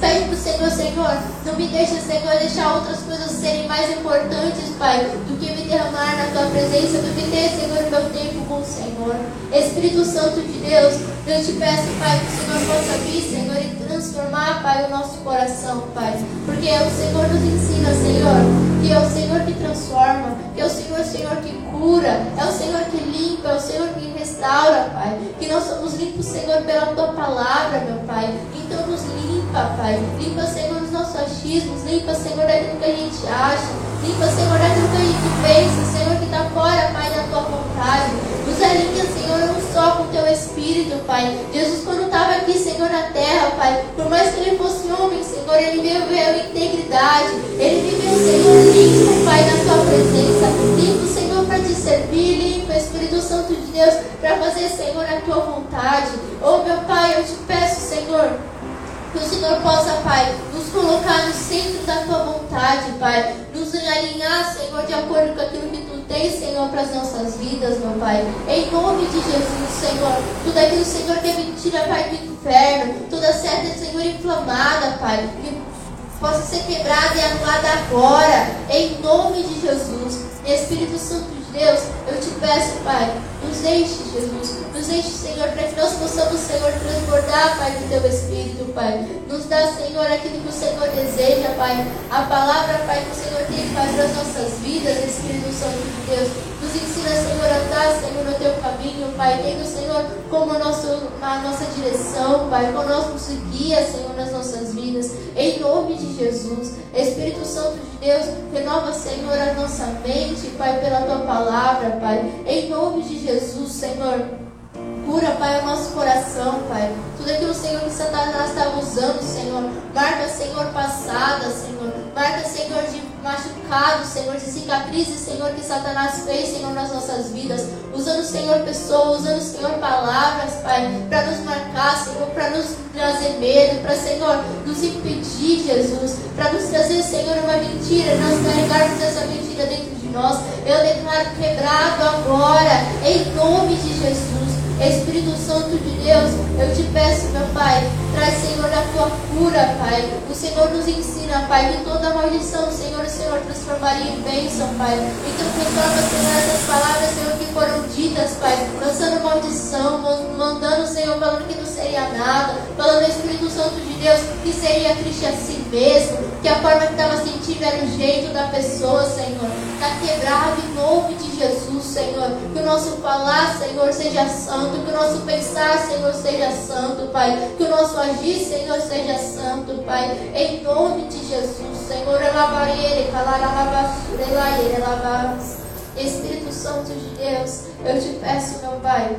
Pede para o Senhor, Senhor, não me deixe, Senhor, deixar outras coisas serem mais importantes, Pai, do que me derramar na Tua presença, do que ter, Senhor, meu tempo com o Senhor. Espírito Santo de Deus, eu te peço, Pai, que o Senhor possa vir, Senhor, e transformar, Pai, o nosso coração, Pai. Porque é o Senhor nos ensina, Senhor, que é o Senhor que transforma, que é o Senhor, Senhor, que cura, é o Senhor que limpa, é o Senhor que restaura, Pai. Que nós somos limpos, Senhor, pela Tua palavra, meu Pai. Então nos limpa limpa, Pai. Limpa, Senhor, os nossos achismos. Limpa, Senhor, aquilo que a gente acha. Limpa, Senhor, aquilo que a gente pensa. Senhor, que está fora, Pai, da tua vontade. Nos alinha, Senhor, um só com teu Espírito, Pai. Jesus, quando estava aqui, Senhor, na terra, Pai, por mais que ele fosse homem, Senhor, ele viveu integridade. Ele viveu, Senhor, limpo, Pai, na tua presença. Limpo, Senhor, para te servir. Limpo, Espírito Santo de Deus, para fazer, Senhor, a tua vontade. Oh, meu Pai, eu te peço, Senhor que o Senhor possa, Pai, nos colocar no centro da tua vontade, Pai. Nos alinhar, Senhor, de acordo com aquilo que tu tens, Senhor, para as nossas vidas, meu Pai. Em nome de Jesus, Senhor. Tudo aquilo, Senhor, que é mentira, Pai, do inferno. Toda seta, Senhor, inflamada, Pai. Que possa ser quebrada e anulada agora. Em nome de Jesus. Espírito Santo de Deus, eu te peço, Pai, nos enche, Jesus. Nos enche, Senhor, para que nós possamos, Senhor, transbordar, Pai, do Teu Espírito, Pai. Nos dá, Senhor, aquilo que o Senhor deseja, Pai. A palavra, Pai, que o Senhor tem, Pai, para as nossas vidas, Espírito Santo de Deus. Nos ensina, Senhor, a andar, Senhor, no Teu caminho, Pai. Tendo, Senhor, como nosso, a nossa direção, Pai. Conosco guia, Senhor, nas nossas vidas. Em nome de Jesus. Espírito Santo de Deus, renova, Senhor, a nossa mente, Pai, pela Tua palavra, Pai. Em nome de Jesus, Senhor. Cura, Pai, o nosso coração, Pai. Tudo aquilo, Senhor, que Satanás estava usando, Senhor. Marca, Senhor, passada, Senhor. Marca, Senhor, de machucado, Senhor, de cicatrizes, Senhor, que Satanás fez, Senhor, nas nossas vidas. Usando, Senhor, pessoas, usando, Senhor, palavras, Pai, para nos marcar, Senhor, para nos trazer medo, para, Senhor, nos impedir, Jesus. Para nos trazer, Senhor, uma mentira, nós carregarmos essa mentira dentro de nós. Eu declaro quebrado agora, em nome de Jesus. Espírito Santo de Deus, eu te peço, meu Pai, traz, Senhor, a tua cura, Pai. O Senhor nos ensina, Pai, que toda maldição, Senhor, o Senhor transformaria em bênção, Pai. Então transforma, Senhor, essas palavras, Senhor, que foram ditas, Pai, lançando maldição, mandando, Senhor, falando que não seria nada, falando, Espírito Santo de Deus, que seria triste a si mesmo, que a forma que estava sentindo era o jeito da pessoa, Senhor. Está quebrado em nome de Jesus, Senhor. Que o nosso falar, Senhor, seja santo santo, que o nosso pensar, Senhor, seja santo, Pai, que o nosso agir, Senhor, seja santo, Pai, em nome de Jesus, Senhor, Espírito Santo de Deus, eu te peço, meu Pai,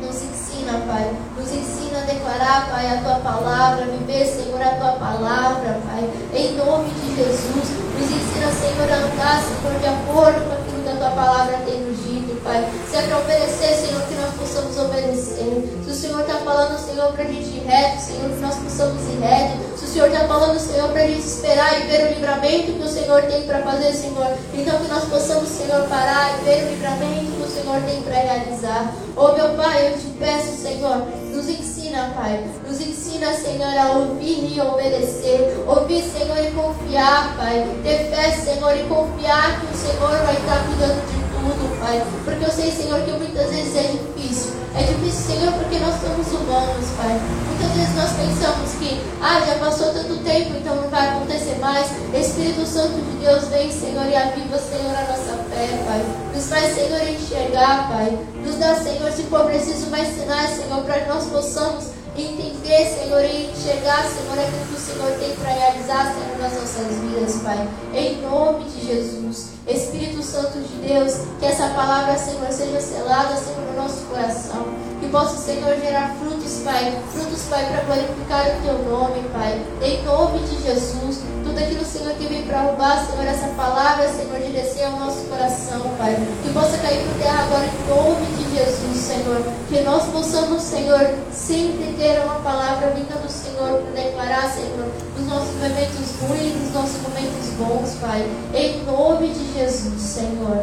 nos ensina, Pai, nos ensina a declarar, Pai, a tua palavra, viver, Senhor, a tua palavra, Pai. Em nome de Jesus, nos ensina, Senhor, a andar, Senhor, de acordo com aquilo que a tua palavra tem nos dito, Pai. Se é para obedecer, Senhor, que nós possamos obedecer. Se o Senhor está falando, Senhor, para a gente ir reto, Senhor, que nós possamos ir reto. Se o Senhor está falando, Senhor, para a gente esperar e ver o livramento que o Senhor tem para fazer, Senhor. Então que nós possamos, Senhor, parar e ver o livramento que o Senhor tem para realizar. Oh, meu Pai, eu te peço, Senhor, nos ensina, Pai. Nos ensina, Senhor, a ouvir e obedecer. Ouvir, Senhor, e confiar, Pai. Ter fé, Senhor, e confiar que o Senhor vai estar cuidando de tudo, Pai. Porque eu sei, Senhor, que muitas vezes é difícil. É difícil, Senhor, porque nós somos humanos, Pai. Muitas vezes nós pensamos que, ah, já passou tanto tempo, então não vai acontecer mais. Espírito Santo de Deus vem, Senhor, e aviva, Senhor, a nossa fé, Pai. Nos faz, Senhor, enxergar, Pai. Nos dá, Senhor, se for preciso mais sinais, Senhor, para que nós possamos entender, Senhor, e enxergar, Senhor, aquilo que o Senhor tem para realizar, Senhor, nas nossas vidas, Pai. Em nome de Jesus. Espírito Santo de Deus, que essa palavra, Senhor, seja selada, Senhor, no nosso coração. Que possa, Senhor, gerar frutos, Pai. Frutos, Pai, para glorificar o Teu nome, Pai. Em nome de Jesus. Tudo aquilo, Senhor, que vem para roubar, Senhor, essa palavra, Senhor, descer ao nosso coração, Pai. Que possa cair por terra agora em nome de Jesus, Senhor. Que nós possamos, Senhor, sempre ter uma palavra vinda do Senhor para declarar, Senhor, nos nossos momentos ruins, nos nossos momentos bons, Pai. Em nome de Jesus, Senhor.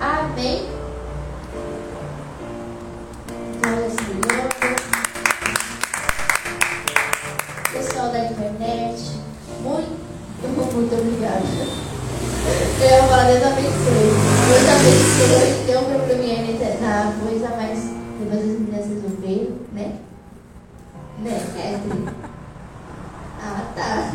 Amém. Glória. Pessoal da internet, muito obrigada. Eu ia falar, Deus abençoe. Deus abençoe. Tem um probleminha na, na coisa, mas depois as meninas resolveram, né? Né? Ah, tá.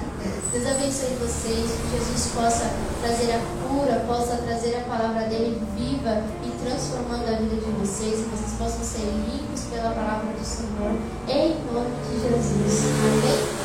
Deus abençoe vocês, que Jesus possa trazer a cura, possa trazer a palavra dele viva e transformando a vida de vocês, que vocês possam ser limpos pela palavra do Senhor, em nome de Jesus. Amém?